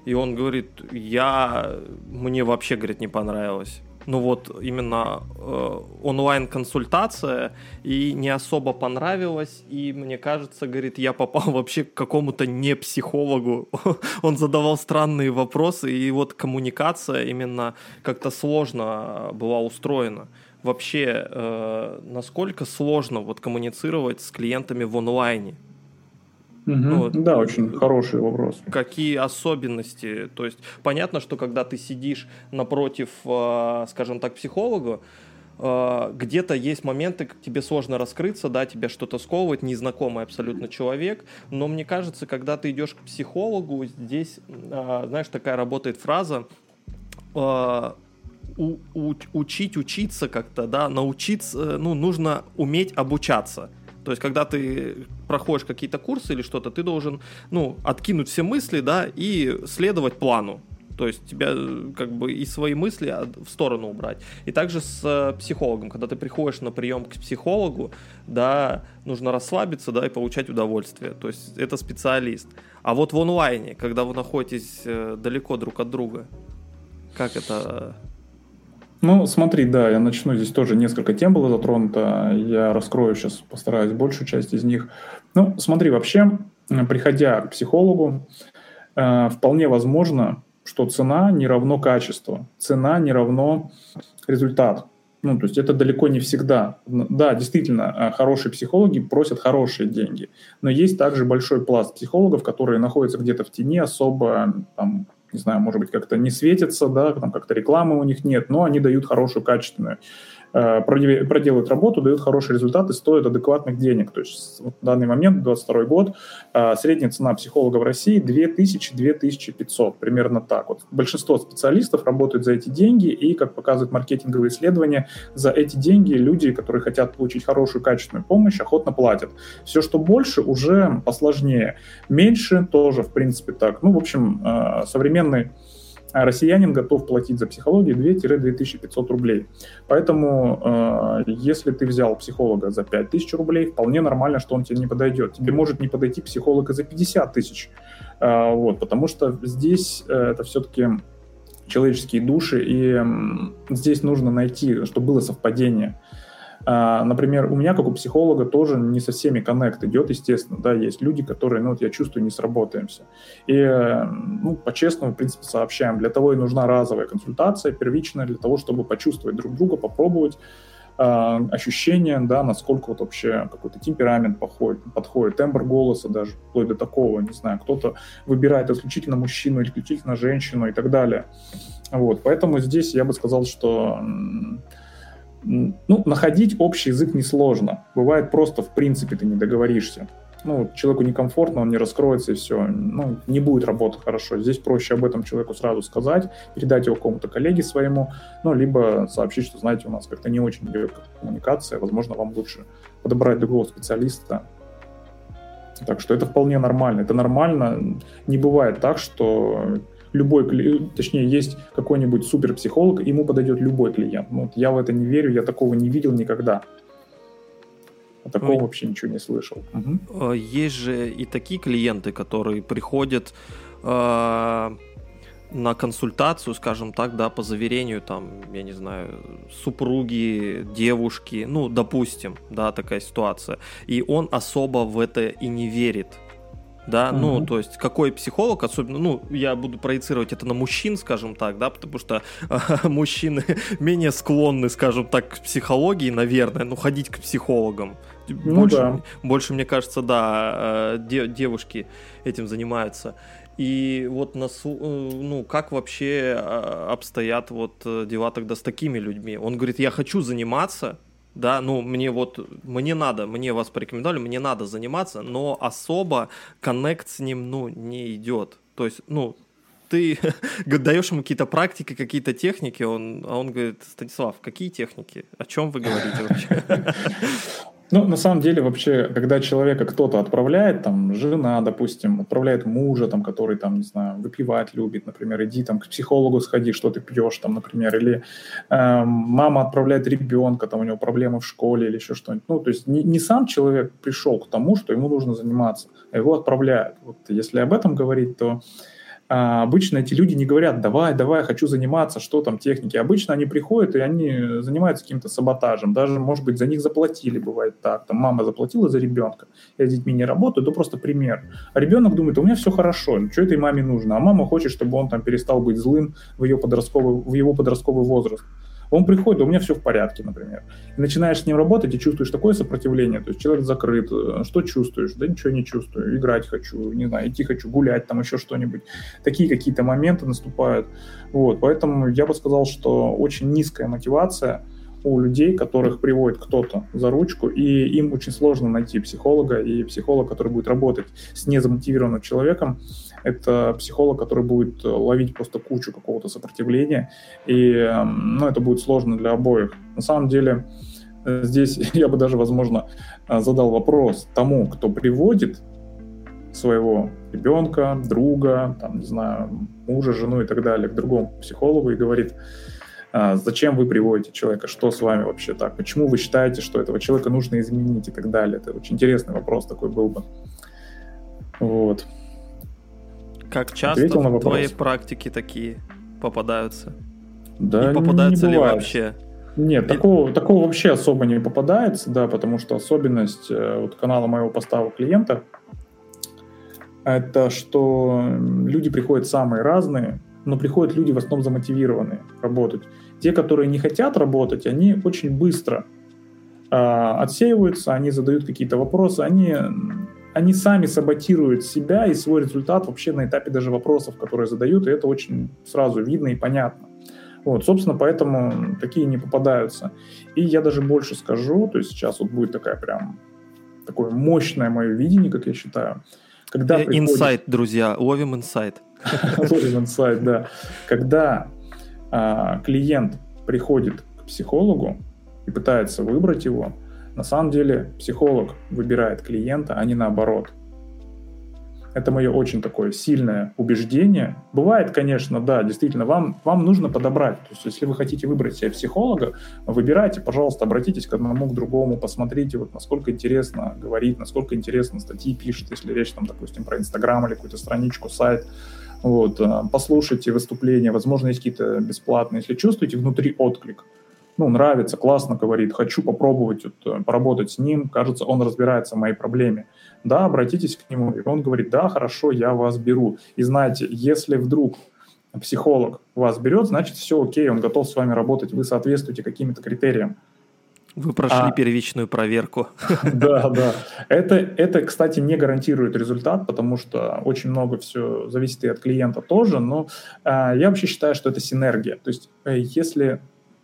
И он говорит, я, мне вообще, говорит, не понравилось. Ну вот именно э, онлайн-консультация и не особо понравилось, и мне кажется, говорит, я попал вообще к какому-то не психологу. Он задавал странные вопросы, и вот коммуникация именно как-то сложно была устроена вообще, э, насколько сложно вот коммуницировать с клиентами в онлайне? Угу. Вот. Да, очень хороший вопрос. Какие особенности? То есть понятно, что когда ты сидишь напротив, э, скажем так, психолога, э, где-то есть моменты, как тебе сложно раскрыться, да, тебя что-то сковывает, незнакомый абсолютно человек, но мне кажется, когда ты идешь к психологу, здесь, э, знаешь, такая работает фраза, э, у, у, учить учиться как-то, да, научиться, ну, нужно уметь обучаться. То есть, когда ты проходишь какие-то курсы или что-то, ты должен, ну, откинуть все мысли, да, и следовать плану. То есть тебя как бы и свои мысли в сторону убрать. И также с э, психологом, когда ты приходишь на прием к психологу, да, нужно расслабиться, да, и получать удовольствие. То есть это специалист. А вот в онлайне, когда вы находитесь э, далеко друг от друга, как это ну, смотри, да, я начну. Здесь тоже несколько тем было затронуто. Я раскрою сейчас, постараюсь большую часть из них. Ну, смотри, вообще, приходя к психологу, э, вполне возможно, что цена не равно качество, цена не равно результат. Ну, то есть это далеко не всегда. Да, действительно, э, хорошие психологи просят хорошие деньги, но есть также большой пласт психологов, которые находятся где-то в тени, особо там, не знаю, может быть, как-то не светятся, да, там как-то рекламы у них нет, но они дают хорошую, качественную. Э, проделывают работу, дают хорошие результаты, стоят адекватных денег. То есть в данный момент, 22 год, э, средняя цена психолога в России 2000-2500, примерно так. Вот большинство специалистов работают за эти деньги, и, как показывают маркетинговые исследования, за эти деньги люди, которые хотят получить хорошую, качественную помощь, охотно платят. Все, что больше, уже посложнее. Меньше тоже, в принципе, так. Ну, в общем, э, современный а россиянин готов платить за психологию 2-2500 рублей. Поэтому, э, если ты взял психолога за 5000 рублей, вполне нормально, что он тебе не подойдет. Тебе может не подойти психолог и за 50 тысяч. Э, вот, потому что здесь э, это все-таки человеческие души, и здесь нужно найти, чтобы было совпадение. Например, у меня, как у психолога, тоже не со всеми коннект идет, естественно, да, есть люди, которые, ну, вот я чувствую, не сработаемся. И, ну, по-честному, в принципе, сообщаем. Для того и нужна разовая консультация, первичная, для того, чтобы почувствовать друг друга, попробовать э, ощущения, да, насколько вот вообще какой-то темперамент подходит, подходит, тембр голоса даже, вплоть до такого, не знаю, кто-то выбирает исключительно мужчину, исключительно женщину и так далее. Вот, поэтому здесь я бы сказал, что ну, находить общий язык несложно. Бывает просто, в принципе, ты не договоришься. Ну, человеку некомфортно, он не раскроется, и все. Ну, не будет работать хорошо. Здесь проще об этом человеку сразу сказать, передать его кому-то коллеге своему, ну, либо сообщить, что, знаете, у нас как-то не очень идет коммуникация, возможно, вам лучше подобрать другого специалиста. Так что это вполне нормально. Это нормально. Не бывает так, что любой, точнее, есть какой-нибудь суперпсихолог, ему подойдет любой клиент. Ну, вот я в это не верю, я такого не видел никогда. О такого Ой. вообще ничего не слышал. Угу. Есть же и такие клиенты, которые приходят э, на консультацию, скажем так, да, по заверению, там, я не знаю, супруги, девушки, ну, допустим, да, такая ситуация. И он особо в это и не верит да, угу. ну, то есть какой психолог, особенно, ну, я буду проецировать это на мужчин, скажем так, да, потому что э, мужчины менее склонны, скажем так, к психологии, наверное, ну, ходить к психологам. Ну, больше, да. больше, мне кажется, да, э, де, девушки этим занимаются. И вот на, э, ну, как вообще э, обстоят вот дела тогда с такими людьми? Он говорит, я хочу заниматься, да, ну, мне вот, мне надо, мне вас порекомендовали, мне надо заниматься, но особо коннект с ним, ну, не идет. То есть, ну, ты даешь ему какие-то практики, какие-то техники, он, а он говорит, Станислав, какие техники? О чем вы говорите вообще? Ну, на самом деле, вообще, когда человека кто-то отправляет, там, жена, допустим, отправляет мужа, там, который, там, не знаю, выпивать любит, например, иди там к психологу сходи, что ты пьешь, там, например, или э, мама отправляет ребенка, там, у него проблемы в школе или еще что-нибудь. Ну, то есть не, не сам человек пришел к тому, что ему нужно заниматься, а его отправляют. Вот если об этом говорить, то а обычно эти люди не говорят, давай, давай, хочу заниматься, что там техники. Обычно они приходят, и они занимаются каким-то саботажем. Даже, может быть, за них заплатили, бывает так. Там мама заплатила за ребенка, я с детьми не работаю, это просто пример. А ребенок думает, у меня все хорошо, что этой маме нужно? А мама хочет, чтобы он там перестал быть злым в, ее подростковый, в его подростковый возраст. Он приходит, у меня все в порядке, например. И начинаешь с ним работать и чувствуешь такое сопротивление, то есть человек закрыт. Э, что чувствуешь? Да ничего не чувствую. Играть хочу, не знаю, идти хочу, гулять, там еще что-нибудь. Такие какие-то моменты наступают. Вот, поэтому я бы сказал, что очень низкая мотивация у людей, которых приводит кто-то за ручку, и им очень сложно найти психолога, и психолог, который будет работать с незамотивированным человеком, это психолог, который будет ловить просто кучу какого-то сопротивления, и эм, ну, это будет сложно для обоих. На самом деле, э, здесь я бы даже, возможно, э, задал вопрос тому, кто приводит своего ребенка, друга, там, не знаю, мужа, жену и так далее к другому психологу и говорит, а, зачем вы приводите человека, что с вами вообще так, почему вы считаете, что этого человека нужно изменить и так далее. Это очень интересный вопрос такой был бы. Вот. Как часто в твоей практике такие попадаются? Да, и попадаются не ли вообще? Нет, и... такого, такого вообще особо не попадается, да, потому что особенность э, вот канала моего поставок клиента – это что люди приходят самые разные, но приходят люди в основном замотивированные работать. Те, которые не хотят работать, они очень быстро э, отсеиваются, они задают какие-то вопросы, они, они сами саботируют себя и свой результат вообще на этапе даже вопросов, которые задают, и это очень сразу видно и понятно. Вот, собственно, поэтому такие не попадаются. И я даже больше скажу, то есть сейчас вот будет такая прям такое мощное мое видение, как я считаю, когда э, инсайт, друзья, ловим инсайт. Ловим инсайт, да. Когда а, клиент приходит к психологу и пытается выбрать его, на самом деле психолог выбирает клиента, а не наоборот. Это мое очень такое сильное убеждение. Бывает, конечно, да, действительно, вам, вам нужно подобрать. То есть, если вы хотите выбрать себе психолога, выбирайте, пожалуйста, обратитесь к одному, к другому, посмотрите, вот насколько интересно говорит, насколько интересно статьи пишет, если речь, там, допустим, про Инстаграм или какую-то страничку, сайт. Вот, э, послушайте выступления, возможно, есть какие-то бесплатные. Если чувствуете внутри отклик, ну, нравится, классно говорит, хочу попробовать вот, э, поработать с ним, кажется, он разбирается в моей проблеме. Да, обратитесь к нему, и он говорит, да, хорошо, я вас беру. И знаете, если вдруг психолог вас берет, значит, все окей, он готов с вами работать, вы соответствуете каким-то критериям. Вы прошли а, первичную проверку. Да, да. Это, это, кстати, не гарантирует результат, потому что очень много все зависит и от клиента тоже, но э, я вообще считаю, что это синергия. То есть, э, если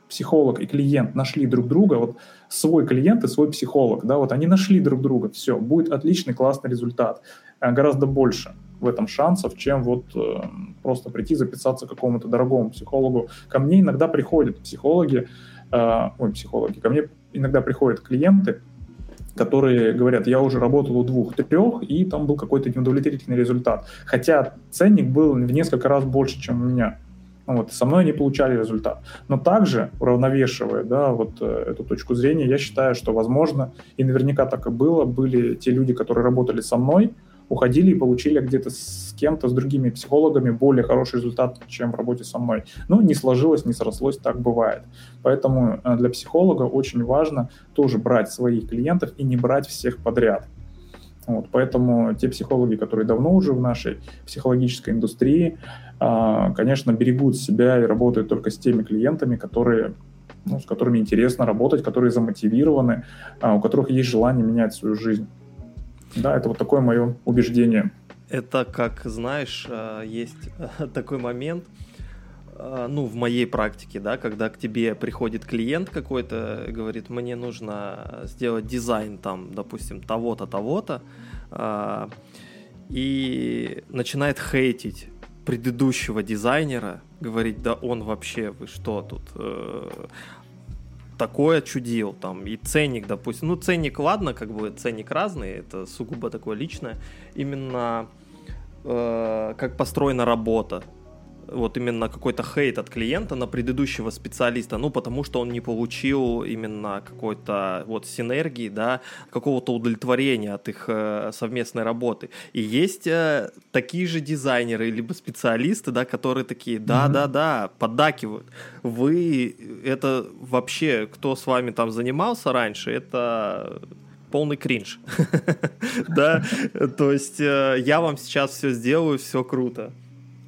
психолог и клиент нашли друг друга, вот свой клиент и свой психолог, да, вот они нашли друг друга, все, будет отличный, классный результат, э, гораздо больше в этом шансов, чем вот э, просто прийти записаться к какому-то дорогому психологу. Ко мне иногда приходят психологи, э, ой, психологи, ко мне иногда приходят клиенты, которые говорят, я уже работал у двух-трех, и там был какой-то неудовлетворительный результат. Хотя ценник был в несколько раз больше, чем у меня. Вот, со мной они получали результат. Но также, уравновешивая да, вот, э, эту точку зрения, я считаю, что, возможно, и наверняка так и было, были те люди, которые работали со мной, уходили и получили где-то с кем-то, с другими психологами более хороший результат, чем в работе со мной. Ну, не сложилось, не срослось, так бывает. Поэтому э, для психолога очень важно тоже брать своих клиентов и не брать всех подряд. Вот, поэтому те психологи, которые давно уже в нашей психологической индустрии, конечно, берегут себя и работают только с теми клиентами, которые, ну, с которыми интересно работать, которые замотивированы, а, у которых есть желание менять свою жизнь. Да, это вот такое мое убеждение. Это как, знаешь, а, есть такой момент, ну, в моей практике, да, когда к тебе приходит клиент какой-то, говорит, мне нужно сделать дизайн там, допустим, того-то, того-то, и начинает хейтить предыдущего дизайнера, говорить, да он вообще, вы что тут, э, такое чудил, там, и ценник, допустим, ну, ценник, ладно, как бы ценник разный, это сугубо такое личное, именно э, как построена работа, вот именно какой-то хейт от клиента на предыдущего специалиста, ну, потому что он не получил именно какой-то вот синергии, да, какого-то удовлетворения от их э, совместной работы. И есть э, такие же дизайнеры, либо специалисты, да, которые такие, да-да-да, поддакивают. Вы, это вообще, кто с вами там занимался раньше, это полный кринж. Да, то есть э, я вам сейчас все сделаю, все круто.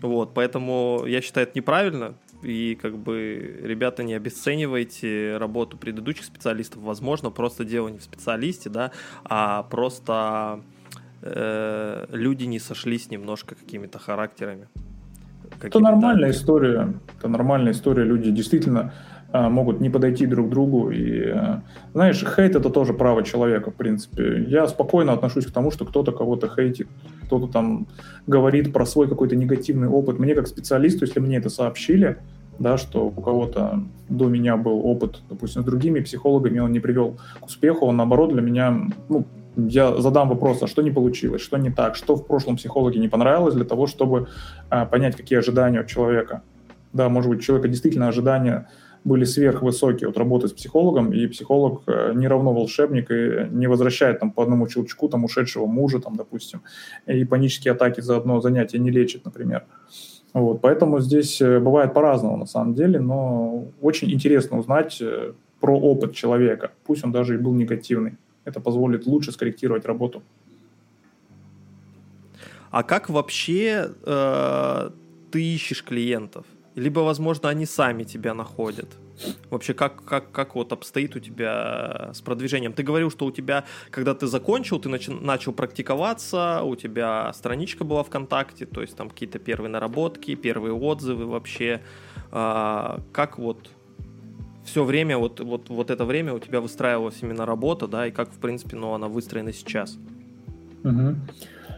Вот, поэтому я считаю это неправильно. И как бы, ребята, не обесценивайте работу предыдущих специалистов. Возможно, просто дело не в специалисте, да, а просто э, люди не сошлись немножко какими-то характерами. Это нормальная история. Это нормальная история. Люди действительно могут не подойти друг к другу. И, а, знаешь, хейт это тоже право человека, в принципе. Я спокойно отношусь к тому, что кто-то кого-то хейтит, кто-то там говорит про свой какой-то негативный опыт. Мне как специалисту, если мне это сообщили, да, что у кого-то до меня был опыт, допустим, с другими психологами, он не привел к успеху, он наоборот для меня, ну, я задам вопрос, а что не получилось, что не так, что в прошлом психологе не понравилось для того, чтобы а, понять, какие ожидания у человека. Да, может быть, у человека действительно ожидания были сверхвысокие от работы с психологом, и психолог э, не равно волшебник и не возвращает там по одному щелчку там ушедшего мужа, там, допустим, и панические атаки за одно занятие не лечит, например. Вот, поэтому здесь э, бывает по-разному на самом деле, но очень интересно узнать э, про опыт человека, пусть он даже и был негативный. Это позволит лучше скорректировать работу. А как вообще э, ты ищешь клиентов? Либо, возможно, они сами тебя находят. Вообще, как, как, как вот обстоит у тебя с продвижением? Ты говорил, что у тебя, когда ты закончил, ты начал, начал практиковаться, у тебя страничка была ВКонтакте, то есть там какие-то первые наработки, первые отзывы вообще. А, как вот все время, вот, вот, вот это время у тебя выстраивалась именно работа, да, и как, в принципе, ну, она выстроена сейчас? Угу.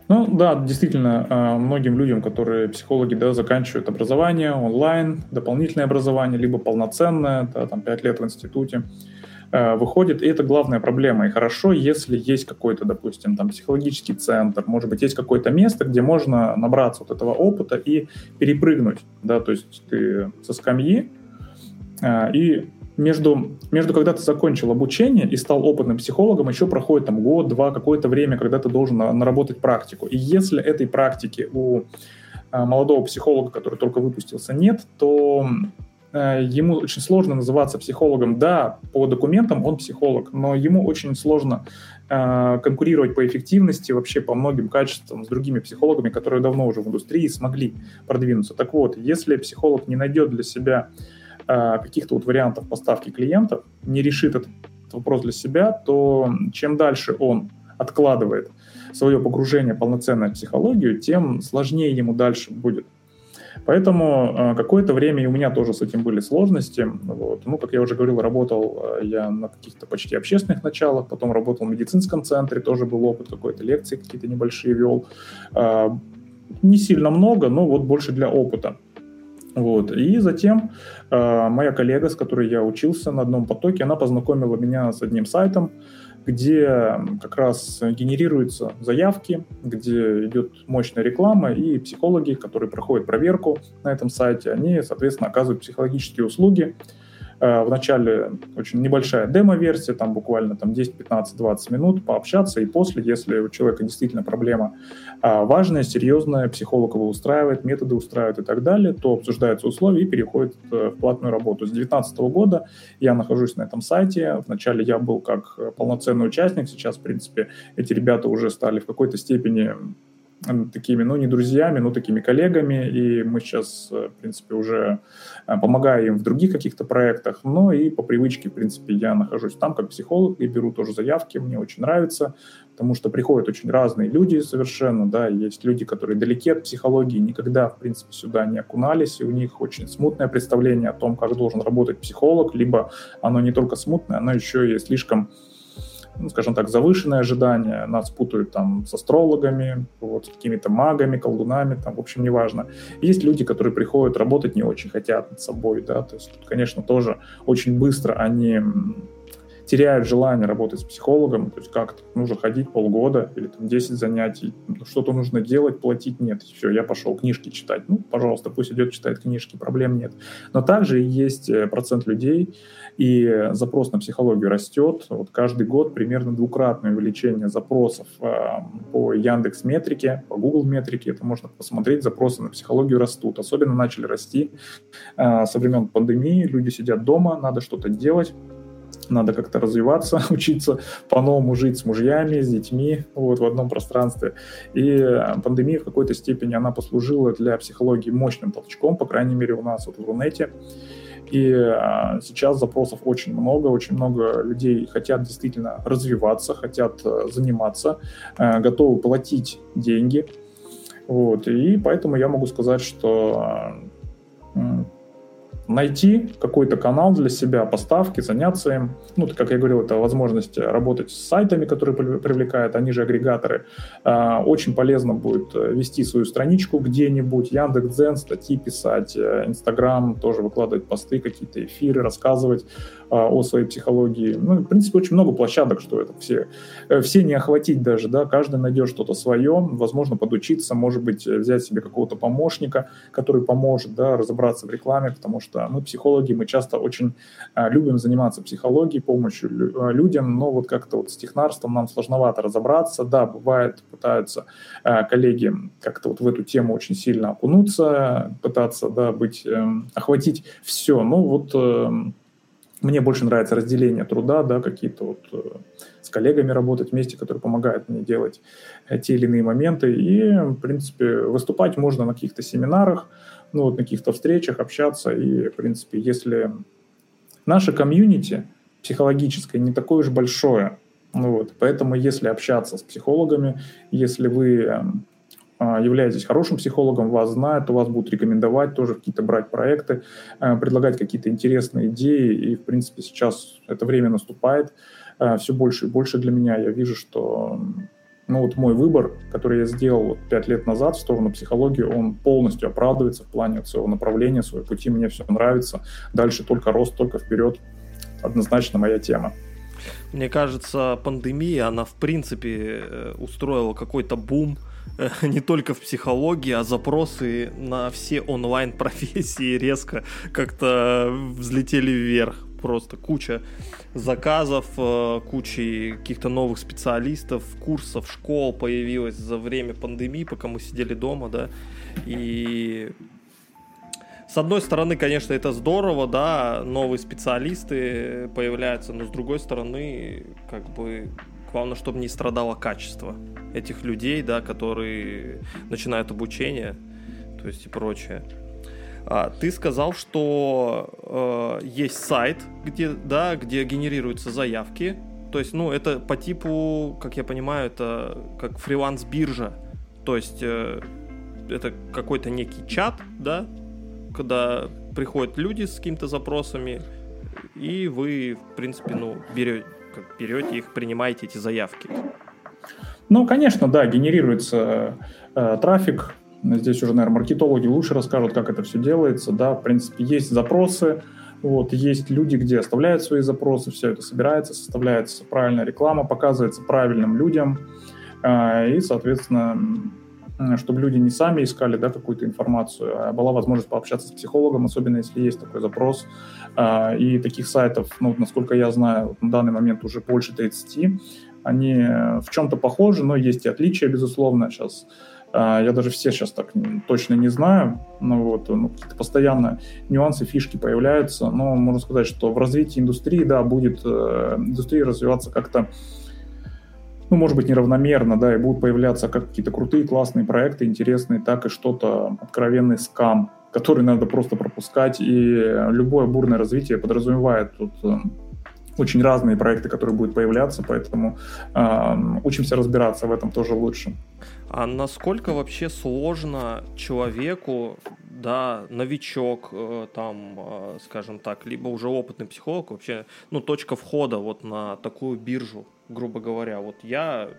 Ну да, действительно, а, многим людям, которые психологи, да, заканчивают образование онлайн, дополнительное образование, либо полноценное, да, там 5 лет в институте, а, выходит, и это главная проблема. И хорошо, если есть какой-то, допустим, там психологический центр, может быть, есть какое-то место, где можно набраться вот этого опыта и перепрыгнуть, да, то есть ты со скамьи а, и между, между когда ты закончил обучение и стал опытным психологом, еще проходит там год-два, какое-то время, когда ты должен наработать практику. И если этой практики у а, молодого психолога, который только выпустился, нет, то э, ему очень сложно называться психологом. Да, по документам он психолог, но ему очень сложно э, конкурировать по эффективности, вообще по многим качествам с другими психологами, которые давно уже в индустрии смогли продвинуться. Так вот, если психолог не найдет для себя Э, каких-то вот вариантов поставки клиентов, не решит этот вопрос для себя, то чем дальше он откладывает свое погружение в психологию, тем сложнее ему дальше будет. Поэтому э, какое-то время и у меня тоже с этим были сложности. Вот. Ну, как я уже говорил, работал э, я на каких-то почти общественных началах, потом работал в медицинском центре, тоже был опыт какой-то, лекции какие-то небольшие вел. Не сильно много, но вот больше для опыта. Вот. И затем э, моя коллега, с которой я учился на одном потоке, она познакомила меня с одним сайтом, где как раз генерируются заявки, где идет мощная реклама, и психологи, которые проходят проверку на этом сайте, они, соответственно, оказывают психологические услуги, вначале очень небольшая демо-версия, там буквально там 10, 15, 20 минут пообщаться, и после, если у человека действительно проблема а, важная, серьезная, психолог его устраивает, методы устраивают и так далее, то обсуждаются условия и переходит э, в платную работу. С 2019 года я нахожусь на этом сайте. Вначале я был как полноценный участник, сейчас, в принципе, эти ребята уже стали в какой-то степени такими, ну, не друзьями, но такими коллегами, и мы сейчас, э, в принципе, уже э, помогаем им в других каких-то проектах, но и по привычке, в принципе, я нахожусь там как психолог и беру тоже заявки, мне очень нравится, потому что приходят очень разные люди совершенно, да, есть люди, которые далеки от психологии, никогда, в принципе, сюда не окунались, и у них очень смутное представление о том, как должен работать психолог, либо оно не только смутное, оно еще и слишком ну, скажем так, завышенные ожидания, нас путают там с астрологами, вот, с какими-то магами, колдунами, там, в общем, неважно. Есть люди, которые приходят работать не очень хотят над собой, да, то есть тут, конечно, тоже очень быстро они теряют желание работать с психологом, то есть как-то нужно ходить полгода или там 10 занятий, что-то нужно делать, платить нет, все, я пошел книжки читать. Ну, пожалуйста, пусть идет читает книжки, проблем нет. Но также есть э, процент людей, и запрос на психологию растет. Вот каждый год примерно двукратное увеличение запросов э, по Яндекс Метрике, по Google Метрике, это можно посмотреть, запросы на психологию растут. Особенно начали расти э, со времен пандемии, люди сидят дома, надо что-то делать, надо как-то развиваться, учиться по-новому жить с мужьями, с детьми вот, в одном пространстве. И э, пандемия в какой-то степени она послужила для психологии мощным толчком, по крайней мере у нас вот в Рунете. И а, сейчас запросов очень много, очень много людей хотят действительно развиваться, хотят а, заниматься, а, готовы платить деньги. Вот. И поэтому я могу сказать, что найти какой-то канал для себя, поставки, заняться им. Ну, как я говорил, это возможность работать с сайтами, которые привлекают, они же агрегаторы. А, очень полезно будет э, вести свою страничку где-нибудь, Яндекс.Дзен, статьи писать, э, Инстаграм, тоже выкладывать посты, какие-то эфиры, рассказывать а, о своей психологии. Ну, в принципе, очень много площадок, что это все, э, все не охватить даже, да, каждый найдет что-то свое, возможно, подучиться, может быть, взять себе какого-то помощника, который поможет, да, разобраться в рекламе, потому что мы психологи, мы часто очень а, любим заниматься психологией, помощью а, людям, но вот как-то вот с технарством нам сложновато разобраться. Да, бывает, пытаются а, коллеги как-то вот в эту тему очень сильно окунуться, пытаться, да, быть, эм, охватить все. Ну вот эм, мне больше нравится разделение труда, да, какие-то вот э, с коллегами работать вместе, которые помогают мне делать э, те или иные моменты. И, в принципе, выступать можно на каких-то семинарах, ну, вот на каких-то встречах общаться. И, в принципе, если наше комьюнити психологическое не такое уж большое, ну, вот, поэтому если общаться с психологами, если вы эм, являетесь хорошим психологом, вас знают, вас будут рекомендовать тоже какие-то брать проекты, э, предлагать какие-то интересные идеи. И, в принципе, сейчас это время наступает э, все больше и больше для меня. Я вижу, что ну вот мой выбор, который я сделал вот пять лет назад в сторону психологии, он полностью оправдывается в плане своего направления, своего пути, мне все нравится. Дальше только рост, только вперед. Однозначно моя тема. Мне кажется, пандемия, она в принципе э, устроила какой-то бум не только в психологии, а запросы на все онлайн-профессии резко как-то взлетели вверх. Просто куча заказов, э, кучей каких-то новых специалистов, курсов, школ появилось за время пандемии, пока мы сидели дома, да, и с одной стороны, конечно, это здорово, да, новые специалисты появляются, но с другой стороны, как бы, главное, чтобы не страдало качество этих людей, да, которые начинают обучение, то есть и прочее. А, ты сказал, что э, есть сайт, где, да, где генерируются заявки. То есть, ну, это по типу, как я понимаю, это как фриланс-биржа. То есть, э, это какой-то некий чат, да, когда приходят люди с какими-то запросами, и вы, в принципе, ну, берете, как берете их, принимаете эти заявки. Ну, конечно, да, генерируется э, трафик, Здесь уже, наверное, маркетологи лучше расскажут, как это все делается. Да, в принципе, есть запросы, вот, есть люди, где оставляют свои запросы, все это собирается, составляется правильная реклама, показывается правильным людям, э, и, соответственно, чтобы люди не сами искали да, какую-то информацию, а была возможность пообщаться с психологом, особенно если есть такой запрос. Э, и таких сайтов, ну, насколько я знаю, на данный момент уже больше 30. Они в чем-то похожи, но есть и отличия, безусловно. Сейчас а, я даже все сейчас так точно не знаю. Ну, вот, ну, какие-то постоянно нюансы, фишки появляются. Но можно сказать, что в развитии индустрии, да, будет э, индустрия развиваться как-то, ну, может быть, неравномерно, да, и будут появляться как какие-то крутые, классные проекты, интересные, так и что-то откровенный скам, который надо просто пропускать. И любое бурное развитие подразумевает тут э, очень разные проекты, которые будут появляться, поэтому э, учимся разбираться в этом тоже лучше. А насколько вообще сложно человеку, да, новичок, э, там, э, скажем так, либо уже опытный психолог, вообще, ну, точка входа вот на такую биржу, грубо говоря. Вот я,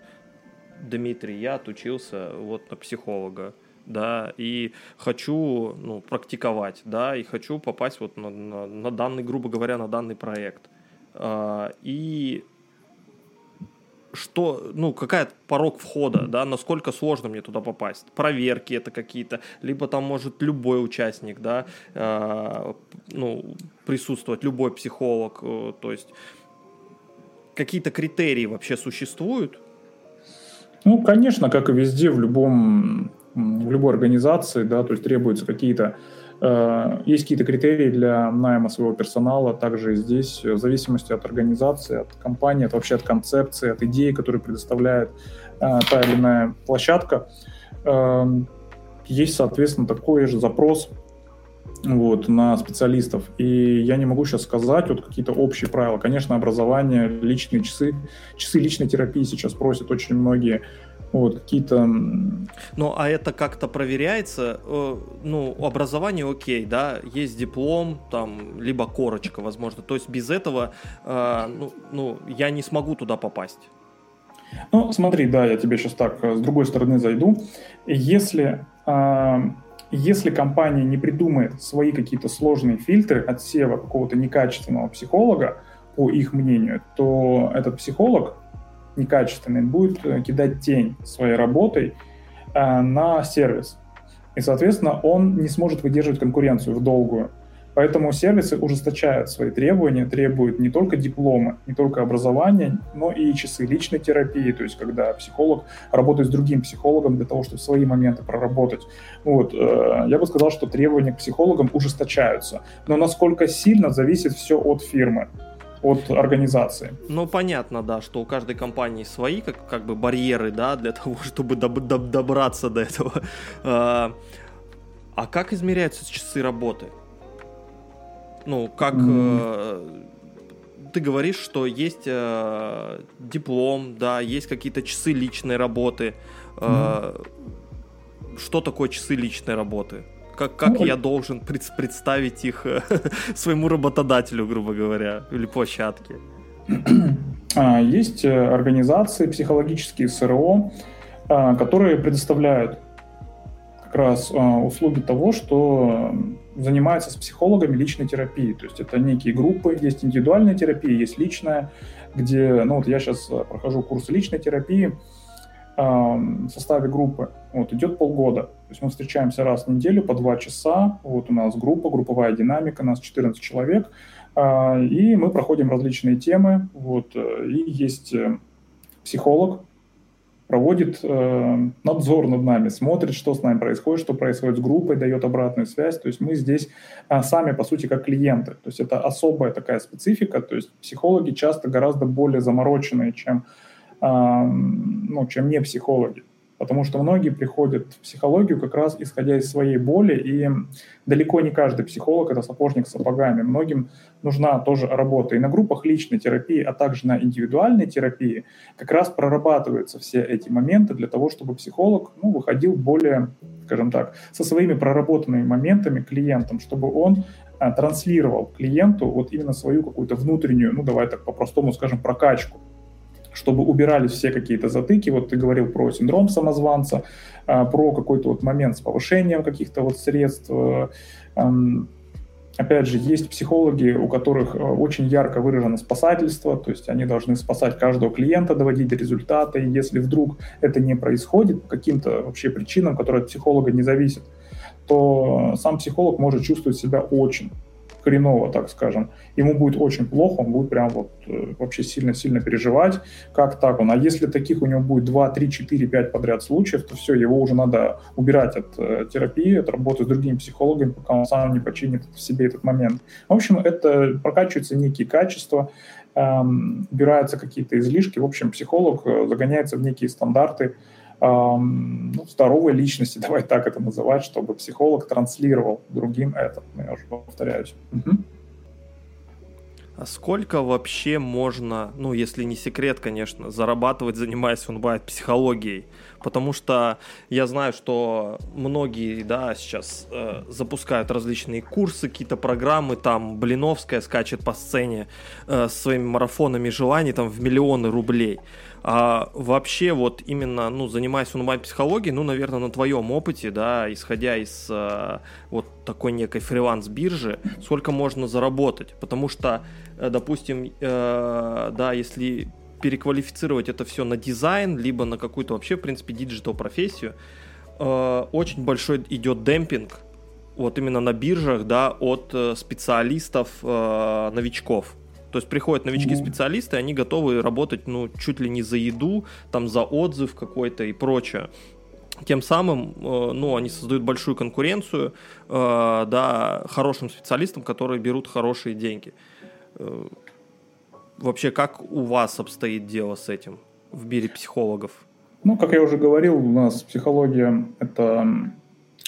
Дмитрий, я отучился вот на психолога, да, и хочу, ну, практиковать, да, и хочу попасть вот на, на, на данный, грубо говоря, на данный проект. А, и что, ну, какая порог входа, да, насколько сложно мне туда попасть. Проверки это какие-то, либо там может любой участник, да, э, ну, присутствовать, любой психолог, э, то есть какие-то критерии вообще существуют? Ну, конечно, как и везде, в любом, в любой организации, да, то есть требуются какие-то Э, есть какие-то критерии для найма своего персонала, также здесь, в зависимости от организации, от компании, от вообще от концепции, от идеи, которую предоставляет э, та или иная площадка. Эм, есть, соответственно, такой же запрос вот, на специалистов. И я не могу сейчас сказать вот какие-то общие правила. Конечно, образование, личные часы, часы личной терапии сейчас просят очень многие вот, какие-то... Ну, а это как-то проверяется? Э, ну, образование окей, да, есть диплом, там, либо корочка, возможно. То есть без этого, э, ну, ну, я не смогу туда попасть. Ну, смотри, да, я тебе сейчас так э, с другой стороны зайду. Если, если компания не придумает свои какие-то сложные фильтры отсева какого-то некачественного психолога, по их мнению, то этот психолог некачественный, будет э, кидать тень своей работой э, на сервис. И, соответственно, он не сможет выдерживать конкуренцию в долгую. Поэтому сервисы ужесточают свои требования, требуют не только диплома, не только образования, но и часы личной терапии, то есть когда психолог работает с другим психологом для того, чтобы свои моменты проработать. Вот. Э, я бы сказал, что требования к психологам ужесточаются. Но насколько сильно зависит все от фирмы от организации. Ну, понятно, да, что у каждой компании свои как, как бы барьеры, да, для того, чтобы доб- доб- добраться до этого. А, а как измеряются часы работы? Ну, как... Mm. Ты говоришь, что есть э, диплом, да, есть какие-то часы личной работы. Mm. Что такое часы личной работы? как, как ну, я должен пред, представить их э, своему работодателю, грубо говоря, или площадке? А, есть э, организации, психологические СРО, а, которые предоставляют как раз а, услуги того, что занимается с психологами личной терапией. То есть это некие группы, есть индивидуальная терапия, есть личная, где, ну вот я сейчас э, прохожу курсы личной терапии, в составе группы. Вот, идет полгода. То есть мы встречаемся раз в неделю по два часа. Вот у нас группа, групповая динамика, нас 14 человек. А, и мы проходим различные темы. Вот, э, и есть э, психолог, проводит э, надзор над нами, смотрит, что с нами происходит, что происходит с группой, дает обратную связь. То есть мы здесь а, сами, по сути, как клиенты. То есть это особая такая специфика. То есть психологи часто гораздо более замороченные, чем ну, чем не психологи. Потому что многие приходят в психологию как раз исходя из своей боли, и далеко не каждый психолог – это сапожник с сапогами. Многим нужна тоже работа. И на группах личной терапии, а также на индивидуальной терапии как раз прорабатываются все эти моменты для того, чтобы психолог ну, выходил более, скажем так, со своими проработанными моментами клиентам, чтобы он а, транслировал клиенту вот именно свою какую-то внутреннюю, ну давай так по-простому скажем, прокачку чтобы убирались все какие-то затыки. Вот ты говорил про синдром самозванца, а, про какой-то вот момент с повышением каких-то вот средств. Э, опять же, есть психологи, у которых э, очень ярко выражено спасательство, то есть они должны спасать каждого клиента, доводить до результата, и если вдруг это не происходит по каким-то вообще причинам, которые от психолога не зависят, то сам психолог может чувствовать себя очень хреново, так скажем, ему будет очень плохо, он будет прям вот э, вообще сильно-сильно переживать, как так он. А если таких у него будет 2, 3, 4, 5 подряд случаев, то все, его уже надо убирать от э, терапии, от работы с другими психологами, пока он сам не починит в себе этот момент. В общем, это прокачиваются некие качества, эм, убираются какие-то излишки. В общем, психолог э, загоняется в некие стандарты, ну, здоровой личности, давай так это называть, чтобы психолог транслировал другим это. Ну, я уже повторяюсь. Угу. А сколько вообще можно, ну, если не секрет, конечно, зарабатывать, занимаясь онлайн психологией? Потому что я знаю, что многие, да, сейчас э, запускают различные курсы, какие-то программы, там Блиновская скачет по сцене э, своими марафонами желаний там в миллионы рублей. А вообще вот именно, ну, занимаясь онлайн-психологией, ну, наверное, на твоем опыте, да, исходя из э, вот такой некой фриланс-биржи, сколько можно заработать? Потому что, э, допустим, э, да, если переквалифицировать это все на дизайн, либо на какую-то вообще, в принципе, digital-профессию, э, очень большой идет демпинг, вот именно на биржах, да, от э, специалистов, э, новичков. То есть приходят новички-специалисты, они готовы работать, ну, чуть ли не за еду, там, за отзыв какой-то и прочее. Тем самым, э, ну, они создают большую конкуренцию, э, да, хорошим специалистам, которые берут хорошие деньги. Э, вообще, как у вас обстоит дело с этим в мире психологов? Ну, как я уже говорил, у нас психология – это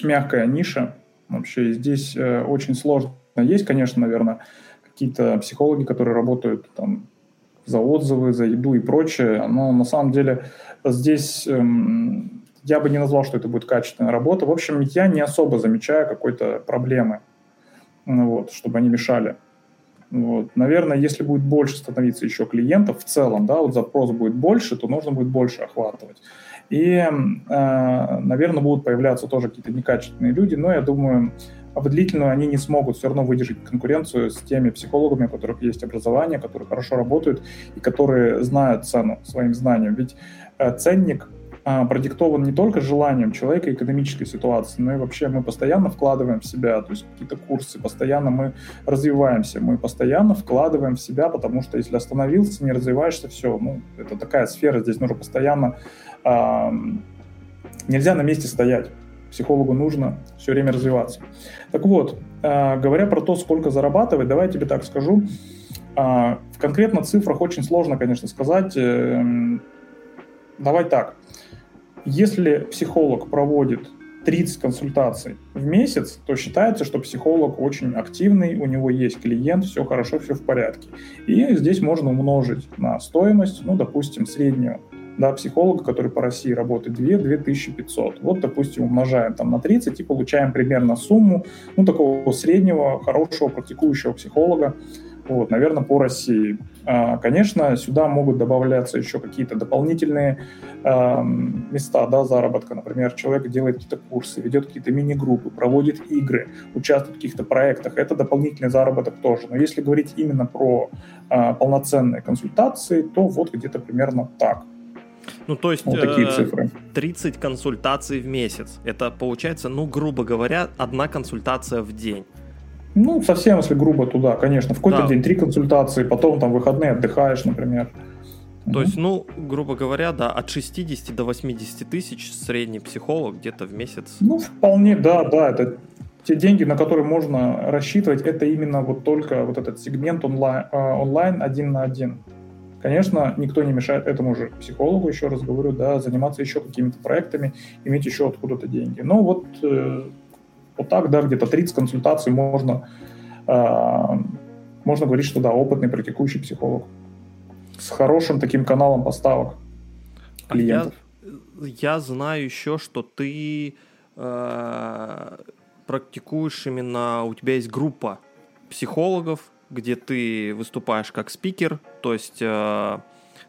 мягкая ниша. Вообще здесь очень сложно. Есть, конечно, наверное, какие-то психологи, которые работают там за отзывы, за еду и прочее. Но на самом деле здесь эм, я бы не назвал, что это будет качественная работа. В общем, я не особо замечаю какой-то проблемы, ну вот, чтобы они мешали. Вот. Наверное, если будет больше становиться еще клиентов в целом, да, вот запрос будет больше, то нужно будет больше охватывать. И, э, наверное, будут появляться тоже какие-то некачественные люди, но я думаю, в длительную они не смогут все равно выдержать конкуренцию с теми психологами, у которых есть образование, которые хорошо работают и которые знают цену своим знаниям. Ведь э, ценник а, продиктован не только желанием человека экономической ситуации, но и вообще мы постоянно вкладываем в себя, то есть какие-то курсы, постоянно мы развиваемся, мы постоянно вкладываем в себя, потому что если остановился, не развиваешься, все, ну, это такая сфера, здесь нужно постоянно, э, нельзя на месте стоять, психологу нужно все время развиваться. Так вот, э, говоря про то, сколько зарабатывать, давай я тебе так скажу, э, в конкретно цифрах очень сложно, конечно, сказать, э, давай так, если психолог проводит 30 консультаций в месяц, то считается, что психолог очень активный, у него есть клиент, все хорошо, все в порядке. И здесь можно умножить на стоимость, ну, допустим, среднюю да, психолога, который по России работает 2 2500. Вот, допустим, умножаем там на 30 и получаем примерно сумму, ну, такого среднего, хорошего, практикующего психолога, вот, наверное, по России. А, конечно, сюда могут добавляться еще какие-то дополнительные э, места да, заработка. Например, человек делает какие-то курсы, ведет какие-то мини-группы, проводит игры, участвует в каких-то проектах. Это дополнительный заработок тоже. Но если говорить именно про э, полноценные консультации, то вот где-то примерно так. Ну, то есть вот такие э, цифры. 30 консультаций в месяц. Это получается, ну, грубо говоря, одна консультация в день. Ну, совсем, если грубо туда, конечно. В какой-то да. день три консультации, потом там выходные отдыхаешь, например. То угу. есть, ну, грубо говоря, да, от 60 до 80 тысяч средний психолог где-то в месяц. Ну, вполне, да, да, это те деньги, на которые можно рассчитывать, это именно вот только вот этот сегмент онлайн, э, онлайн один на один. Конечно, никто не мешает этому же психологу, еще раз говорю, да, заниматься еще какими-то проектами, иметь еще откуда-то деньги. Но вот э, вот так, да, где-то 30 консультаций можно, э, можно говорить, что да, опытный практикующий психолог с хорошим таким каналом поставок клиентов. Я, я знаю еще, что ты э, практикуешь именно, у тебя есть группа психологов, где ты выступаешь как спикер, то есть э,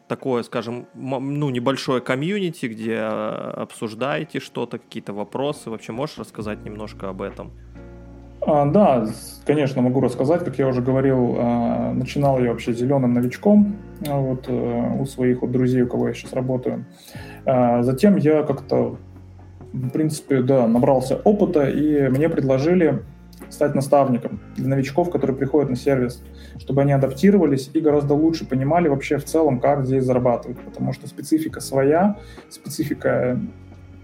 такое, скажем, ну, небольшое комьюнити, где э, обсуждаете что-то, какие-то вопросы. Вообще можешь рассказать немножко об этом? А, да, конечно, могу рассказать. Как я уже говорил, а, начинал я вообще зеленым новичком а, вот, э, у своих вот друзей, у кого я сейчас работаю. А, затем я как-то, в принципе, да, набрался опыта, и мне предложили стать наставником для новичков, которые приходят на сервис, чтобы они адаптировались и гораздо лучше понимали вообще в целом, как здесь зарабатывать, потому что специфика своя, специфика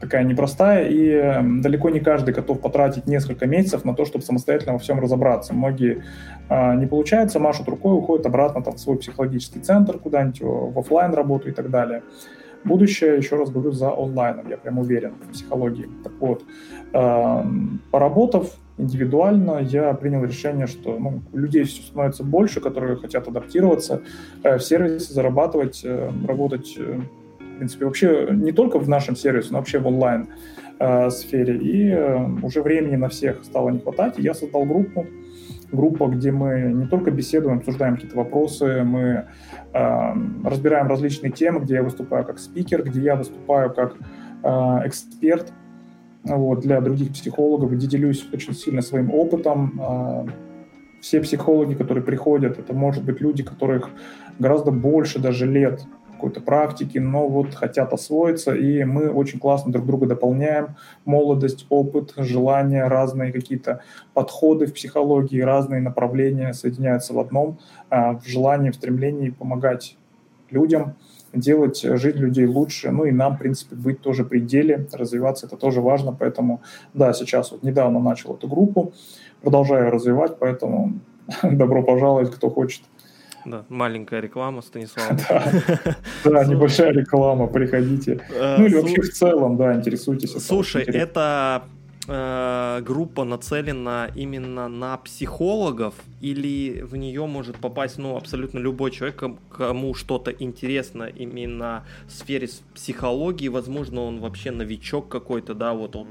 такая непростая, и эм, далеко не каждый готов потратить несколько месяцев на то, чтобы самостоятельно во всем разобраться. Многие э, не получается, машут рукой, уходят обратно там, в свой психологический центр куда-нибудь, в офлайн работу и так далее. Будущее, еще раз говорю, за онлайном, я прям уверен в психологии. Так вот, э, поработав индивидуально, я принял решение, что ну, людей все становится больше, которые хотят адаптироваться э, в сервисе, зарабатывать, э, работать, э, в принципе, вообще не только в нашем сервисе, но вообще в онлайн э, сфере. И э, уже времени на всех стало не хватать, и я создал группу, группа, где мы не только беседуем, обсуждаем какие-то вопросы, мы э, разбираем различные темы, где я выступаю как спикер, где я выступаю как э, эксперт вот, для других психологов, где делюсь очень сильно своим опытом. Э, все психологи, которые приходят, это может быть люди, которых гораздо больше даже лет какой-то практики, но вот хотят освоиться, и мы очень классно друг друга дополняем. Молодость, опыт, желания, разные какие-то подходы в психологии, разные направления соединяются в одном, а, в желании, в стремлении помогать людям, делать жизнь людей лучше, ну и нам, в принципе, быть тоже при деле, развиваться, это тоже важно, поэтому, да, сейчас вот недавно начал эту группу, продолжаю развивать, поэтому добро пожаловать, кто хочет да, маленькая реклама, Станислав. Да, небольшая реклама, приходите. Э, ну или вообще в целом, да, интересуйтесь. Слушай, это э, группа нацелена именно на психологов или в нее может попасть ну, абсолютно любой человек, кому что-то интересно именно в сфере психологии, возможно, он вообще новичок какой-то, да, вот он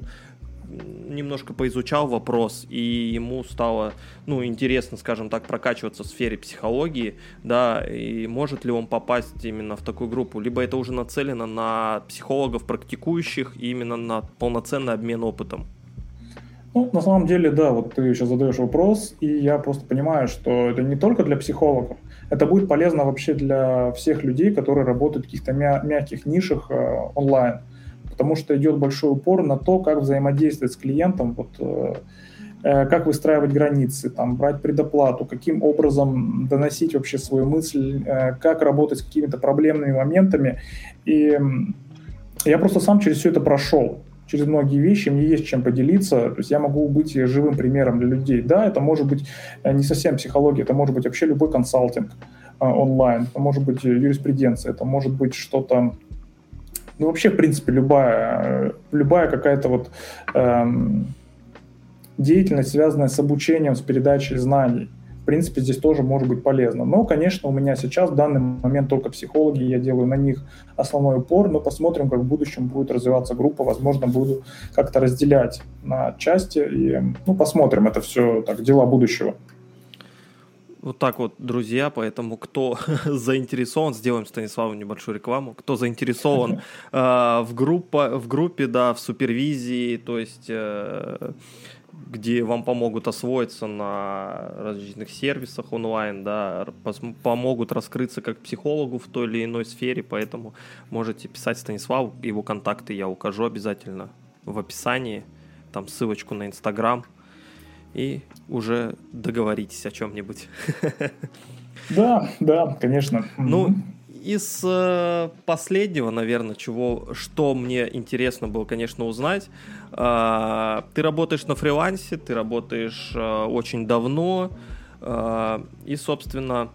немножко поизучал вопрос, и ему стало, ну, интересно, скажем так, прокачиваться в сфере психологии, да, и может ли он попасть именно в такую группу, либо это уже нацелено на психологов практикующих именно на полноценный обмен опытом. Ну, на самом деле, да, вот ты сейчас задаешь вопрос, и я просто понимаю, что это не только для психологов, это будет полезно вообще для всех людей, которые работают в каких-то мя- мягких нишах э, онлайн. Потому что идет большой упор на то, как взаимодействовать с клиентом, вот, э, э, как выстраивать границы, там, брать предоплату, каким образом доносить вообще свою мысль, э, как работать с какими-то проблемными моментами. И я просто сам через все это прошел через многие вещи, мне есть чем поделиться, то есть я могу быть живым примером для людей. Да, это может быть не совсем психология, это может быть вообще любой консалтинг онлайн, это может быть юриспруденция, это может быть что-то ну, вообще, в принципе, любая, любая какая-то вот эм, деятельность, связанная с обучением, с передачей знаний, принципе, здесь тоже может быть полезно. Но, конечно, у меня сейчас в данный момент только психологи, я делаю на них основной упор, но посмотрим, как в будущем будет развиваться группа, возможно, буду как-то разделять на части, и, ну, посмотрим, это все так, дела будущего. Вот так вот, друзья, поэтому кто заинтересован, сделаем Станиславу небольшую рекламу, кто заинтересован э, в, группа, в группе, да, в супервизии, то есть э, где вам помогут освоиться на различных сервисах онлайн, да, помогут раскрыться как психологу в той или иной сфере, поэтому можете писать Станиславу, его контакты я укажу обязательно в описании, там ссылочку на Инстаграм, и уже договоритесь о чем-нибудь. Да, да, конечно. Ну, из э, последнего, наверное, чего, что мне интересно было, конечно, узнать, э, ты работаешь на фрилансе, ты работаешь э, очень давно, э, и, собственно,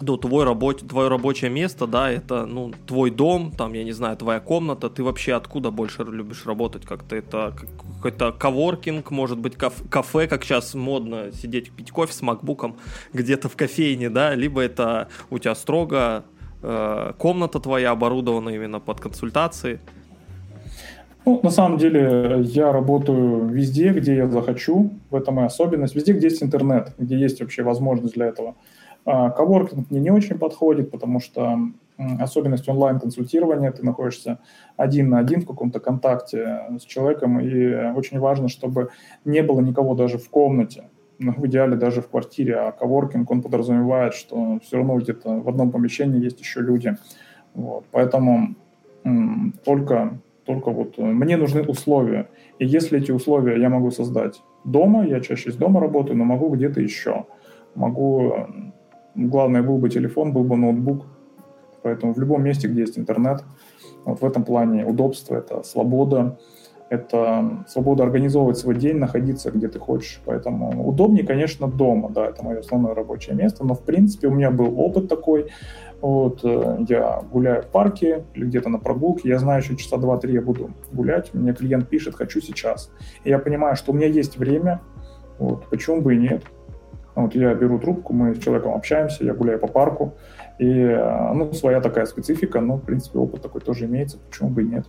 ну, твой рабочий, твое рабочее место, да, это, ну, твой дом, там, я не знаю, твоя комната, ты вообще откуда больше любишь работать, как-то это какой-то коворкинг, может быть, кафе, как сейчас модно сидеть, пить кофе с макбуком где-то в кофейне, да, либо это у тебя строго комната твоя оборудована именно под консультации. Ну, на самом деле, я работаю везде, где я захочу, в этом и особенность, везде, где есть интернет, где есть вообще возможность для этого. А, коворкинг мне не очень подходит, потому что особенность онлайн-консультирования, ты находишься один на один в каком-то контакте с человеком, и очень важно, чтобы не было никого даже в комнате, ну, в идеале даже в квартире, а коворкинг, он подразумевает, что все равно где-то в одном помещении есть еще люди. Вот. Поэтому м, только, только вот мне нужны условия. И если эти условия я могу создать дома, я чаще из дома работаю, но могу где-то еще. Могу Главное, был бы телефон, был бы ноутбук. Поэтому в любом месте, где есть интернет, вот в этом плане удобство, это свобода, это свобода организовывать свой день, находиться где ты хочешь. Поэтому удобнее, конечно, дома, да, это мое основное рабочее место, но в принципе у меня был опыт такой, вот, э, я гуляю в парке или где-то на прогулке, я знаю, что часа два-три я буду гулять, мне клиент пишет, хочу сейчас. И я понимаю, что у меня есть время, вот, почему бы и нет. Вот я беру трубку, мы с человеком общаемся, я гуляю по парку, и, э, ну, своя такая специфика, но, в принципе, опыт такой тоже имеется, почему бы и нет.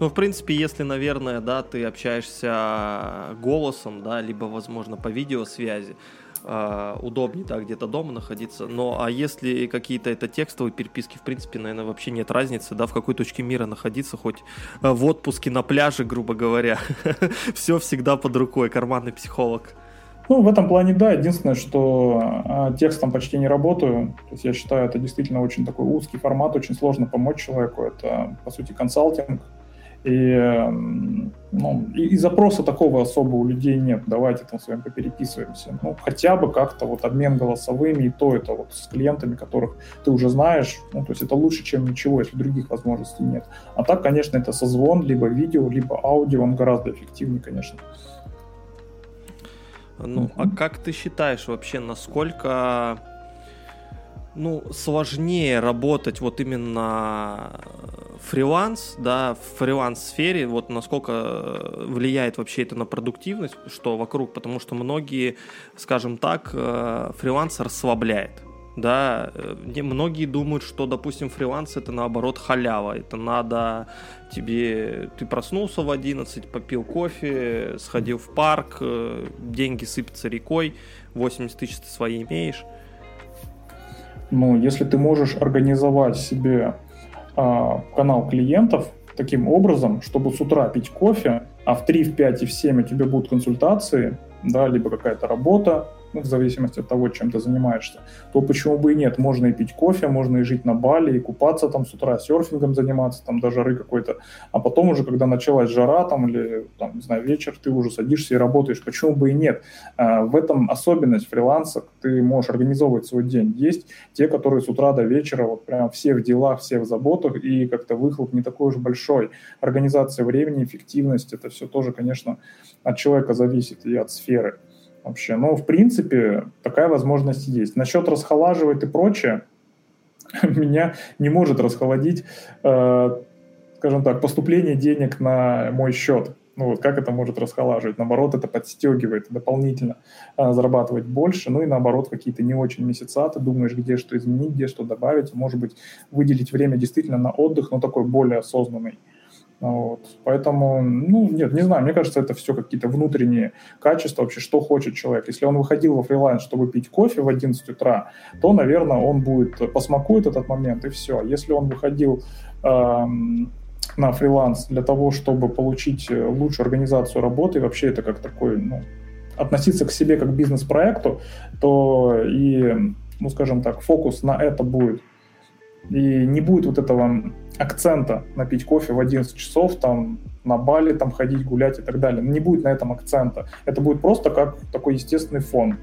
Ну, в принципе, если, наверное, да, ты общаешься голосом, да, либо, возможно, по видеосвязи, э, удобнее, да, где-то дома находиться. Но а если какие-то это текстовые переписки, в принципе, наверное, вообще нет разницы, да, в какой точке мира находиться, хоть э, в отпуске на пляже, грубо говоря. Все всегда под рукой, карманный психолог. Ну, в этом плане, да. Единственное, что а, текстом почти не работаю. То есть я считаю, это действительно очень такой узкий формат, очень сложно помочь человеку. Это, по сути, консалтинг. И, ну, и, и запроса такого особо у людей нет. Давайте там с вами попереписываемся. Ну, хотя бы как-то вот обмен голосовыми, и то это вот с клиентами, которых ты уже знаешь. Ну, то есть это лучше, чем ничего, если других возможностей нет. А так, конечно, это созвон, либо видео, либо аудио, он гораздо эффективнее, конечно. Ну, а как ты считаешь вообще, насколько ну, сложнее работать вот именно фриланс, да, в фриланс-сфере, вот насколько э, влияет вообще это на продуктивность, что вокруг, потому что многие, скажем так, э, фриланс расслабляет. Да, э, многие думают, что, допустим, фриланс это наоборот халява. Это надо тебе... Ты проснулся в 11, попил кофе, сходил в парк, деньги сыпятся рекой, 80 тысяч ты свои имеешь. Ну, если ты можешь организовать себе а, канал клиентов таким образом, чтобы с утра пить кофе, а в 3, в 5 и в 7 у тебя будут консультации, да, либо какая-то работа, ну, в зависимости от того, чем ты занимаешься, то почему бы и нет? Можно и пить кофе, можно и жить на Бали, и купаться там с утра, серфингом заниматься, там до жары какой-то. А потом уже, когда началась жара там или, там, не знаю, вечер, ты уже садишься и работаешь. Почему бы и нет? А, в этом особенность фриланса. Ты можешь организовывать свой день. Есть те, которые с утра до вечера вот прям все в делах, все в заботах, и как-то выхлоп не такой уж большой. Организация времени, эффективность, это все тоже, конечно, от человека зависит и от сферы вообще. Но, в принципе, такая возможность есть. Насчет расхолаживать и прочее, меня не может расхолодить, э, скажем так, поступление денег на мой счет. Ну вот как это может расхолаживать? Наоборот, это подстегивает дополнительно э, зарабатывать больше. Ну и наоборот, какие-то не очень месяца, ты думаешь, где что изменить, где что добавить. Может быть, выделить время действительно на отдых, но такой более осознанный. Вот. Поэтому, ну, нет, не знаю, мне кажется, это все какие-то внутренние качества вообще, что хочет человек. Если он выходил во фриланс, чтобы пить кофе в 11 утра, то, наверное, он будет, посмакует этот момент и все. Если он выходил эм, на фриланс для того, чтобы получить лучшую организацию работы, и вообще это как такой, ну, относиться к себе как бизнес-проекту, то и, ну, скажем так, фокус на это будет. И не будет вот этого акцента на пить кофе в 11 часов, там, на Бали там ходить, гулять и так далее. Не будет на этом акцента. Это будет просто как такой естественный фон.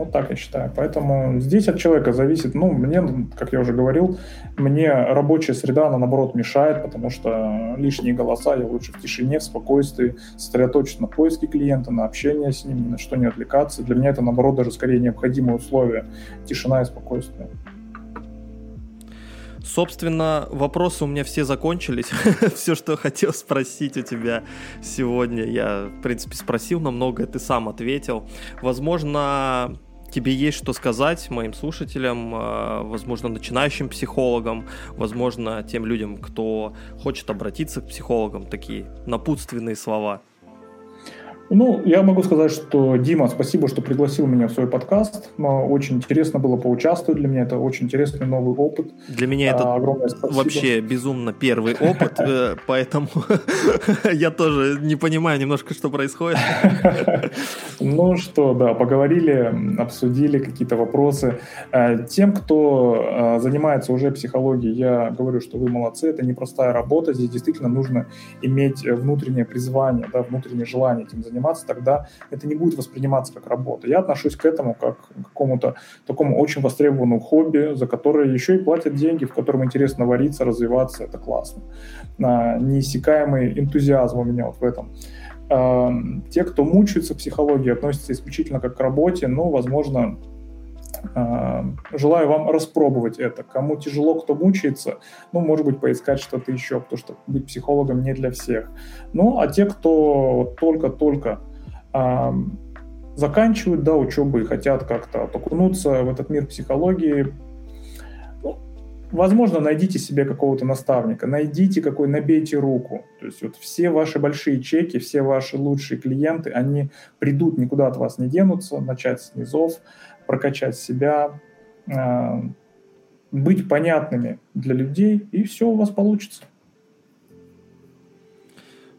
Вот так я считаю. Поэтому здесь от человека зависит. Ну, мне, как я уже говорил, мне рабочая среда, она наоборот мешает, потому что лишние голоса я лучше в тишине, в спокойствии, сосредоточиться на поиске клиента, на общение с ним, ни на что не отвлекаться. Для меня это, наоборот, даже скорее необходимые условия. Тишина и спокойствие. Собственно, вопросы у меня все закончились. все, что хотел спросить у тебя сегодня, я, в принципе, спросил, но многое ты сам ответил. Возможно, тебе есть что сказать моим слушателям, а, возможно, начинающим психологам, возможно, тем людям, кто хочет обратиться к психологам, такие напутственные слова. Ну, я могу сказать, что, Дима, спасибо, что пригласил меня в свой подкаст. Очень интересно было поучаствовать. Для меня это очень интересный новый опыт. Для меня это а, вообще безумно первый опыт, э, поэтому я тоже не понимаю немножко, что происходит. Ну что, да, поговорили, обсудили какие-то вопросы. Э, тем, кто э, занимается уже психологией, я говорю, что вы молодцы, это непростая работа. Здесь действительно нужно иметь внутреннее призвание, да, внутреннее желание этим заниматься заниматься, тогда это не будет восприниматься как работа. Я отношусь к этому как к какому-то такому очень востребованному хобби, за которое еще и платят деньги, в котором интересно вариться, развиваться, это классно. А, неиссякаемый энтузиазм у меня вот в этом. Те, кто мучается психологией, относятся исключительно как к работе, ну, возможно, Желаю вам распробовать это. Кому тяжело, кто мучается, ну, может быть, поискать что-то еще, потому что быть психологом не для всех. Ну, а те, кто только-только э, заканчивают да, учебу и хотят как-то окунуться в этот мир психологии, ну, возможно, найдите себе какого-то наставника, найдите какой, набейте руку. То есть вот все ваши большие чеки, все ваши лучшие клиенты, они придут, никуда от вас не денутся, начать с низов, прокачать себя, э, быть понятными для людей, и все у вас получится.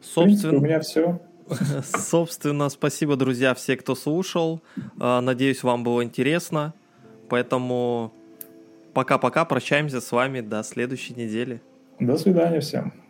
Собственно, принципе, у меня все. Собственно, спасибо, друзья, все, кто слушал. Э, надеюсь, вам было интересно. Поэтому пока-пока, прощаемся с вами до следующей недели. До свидания всем.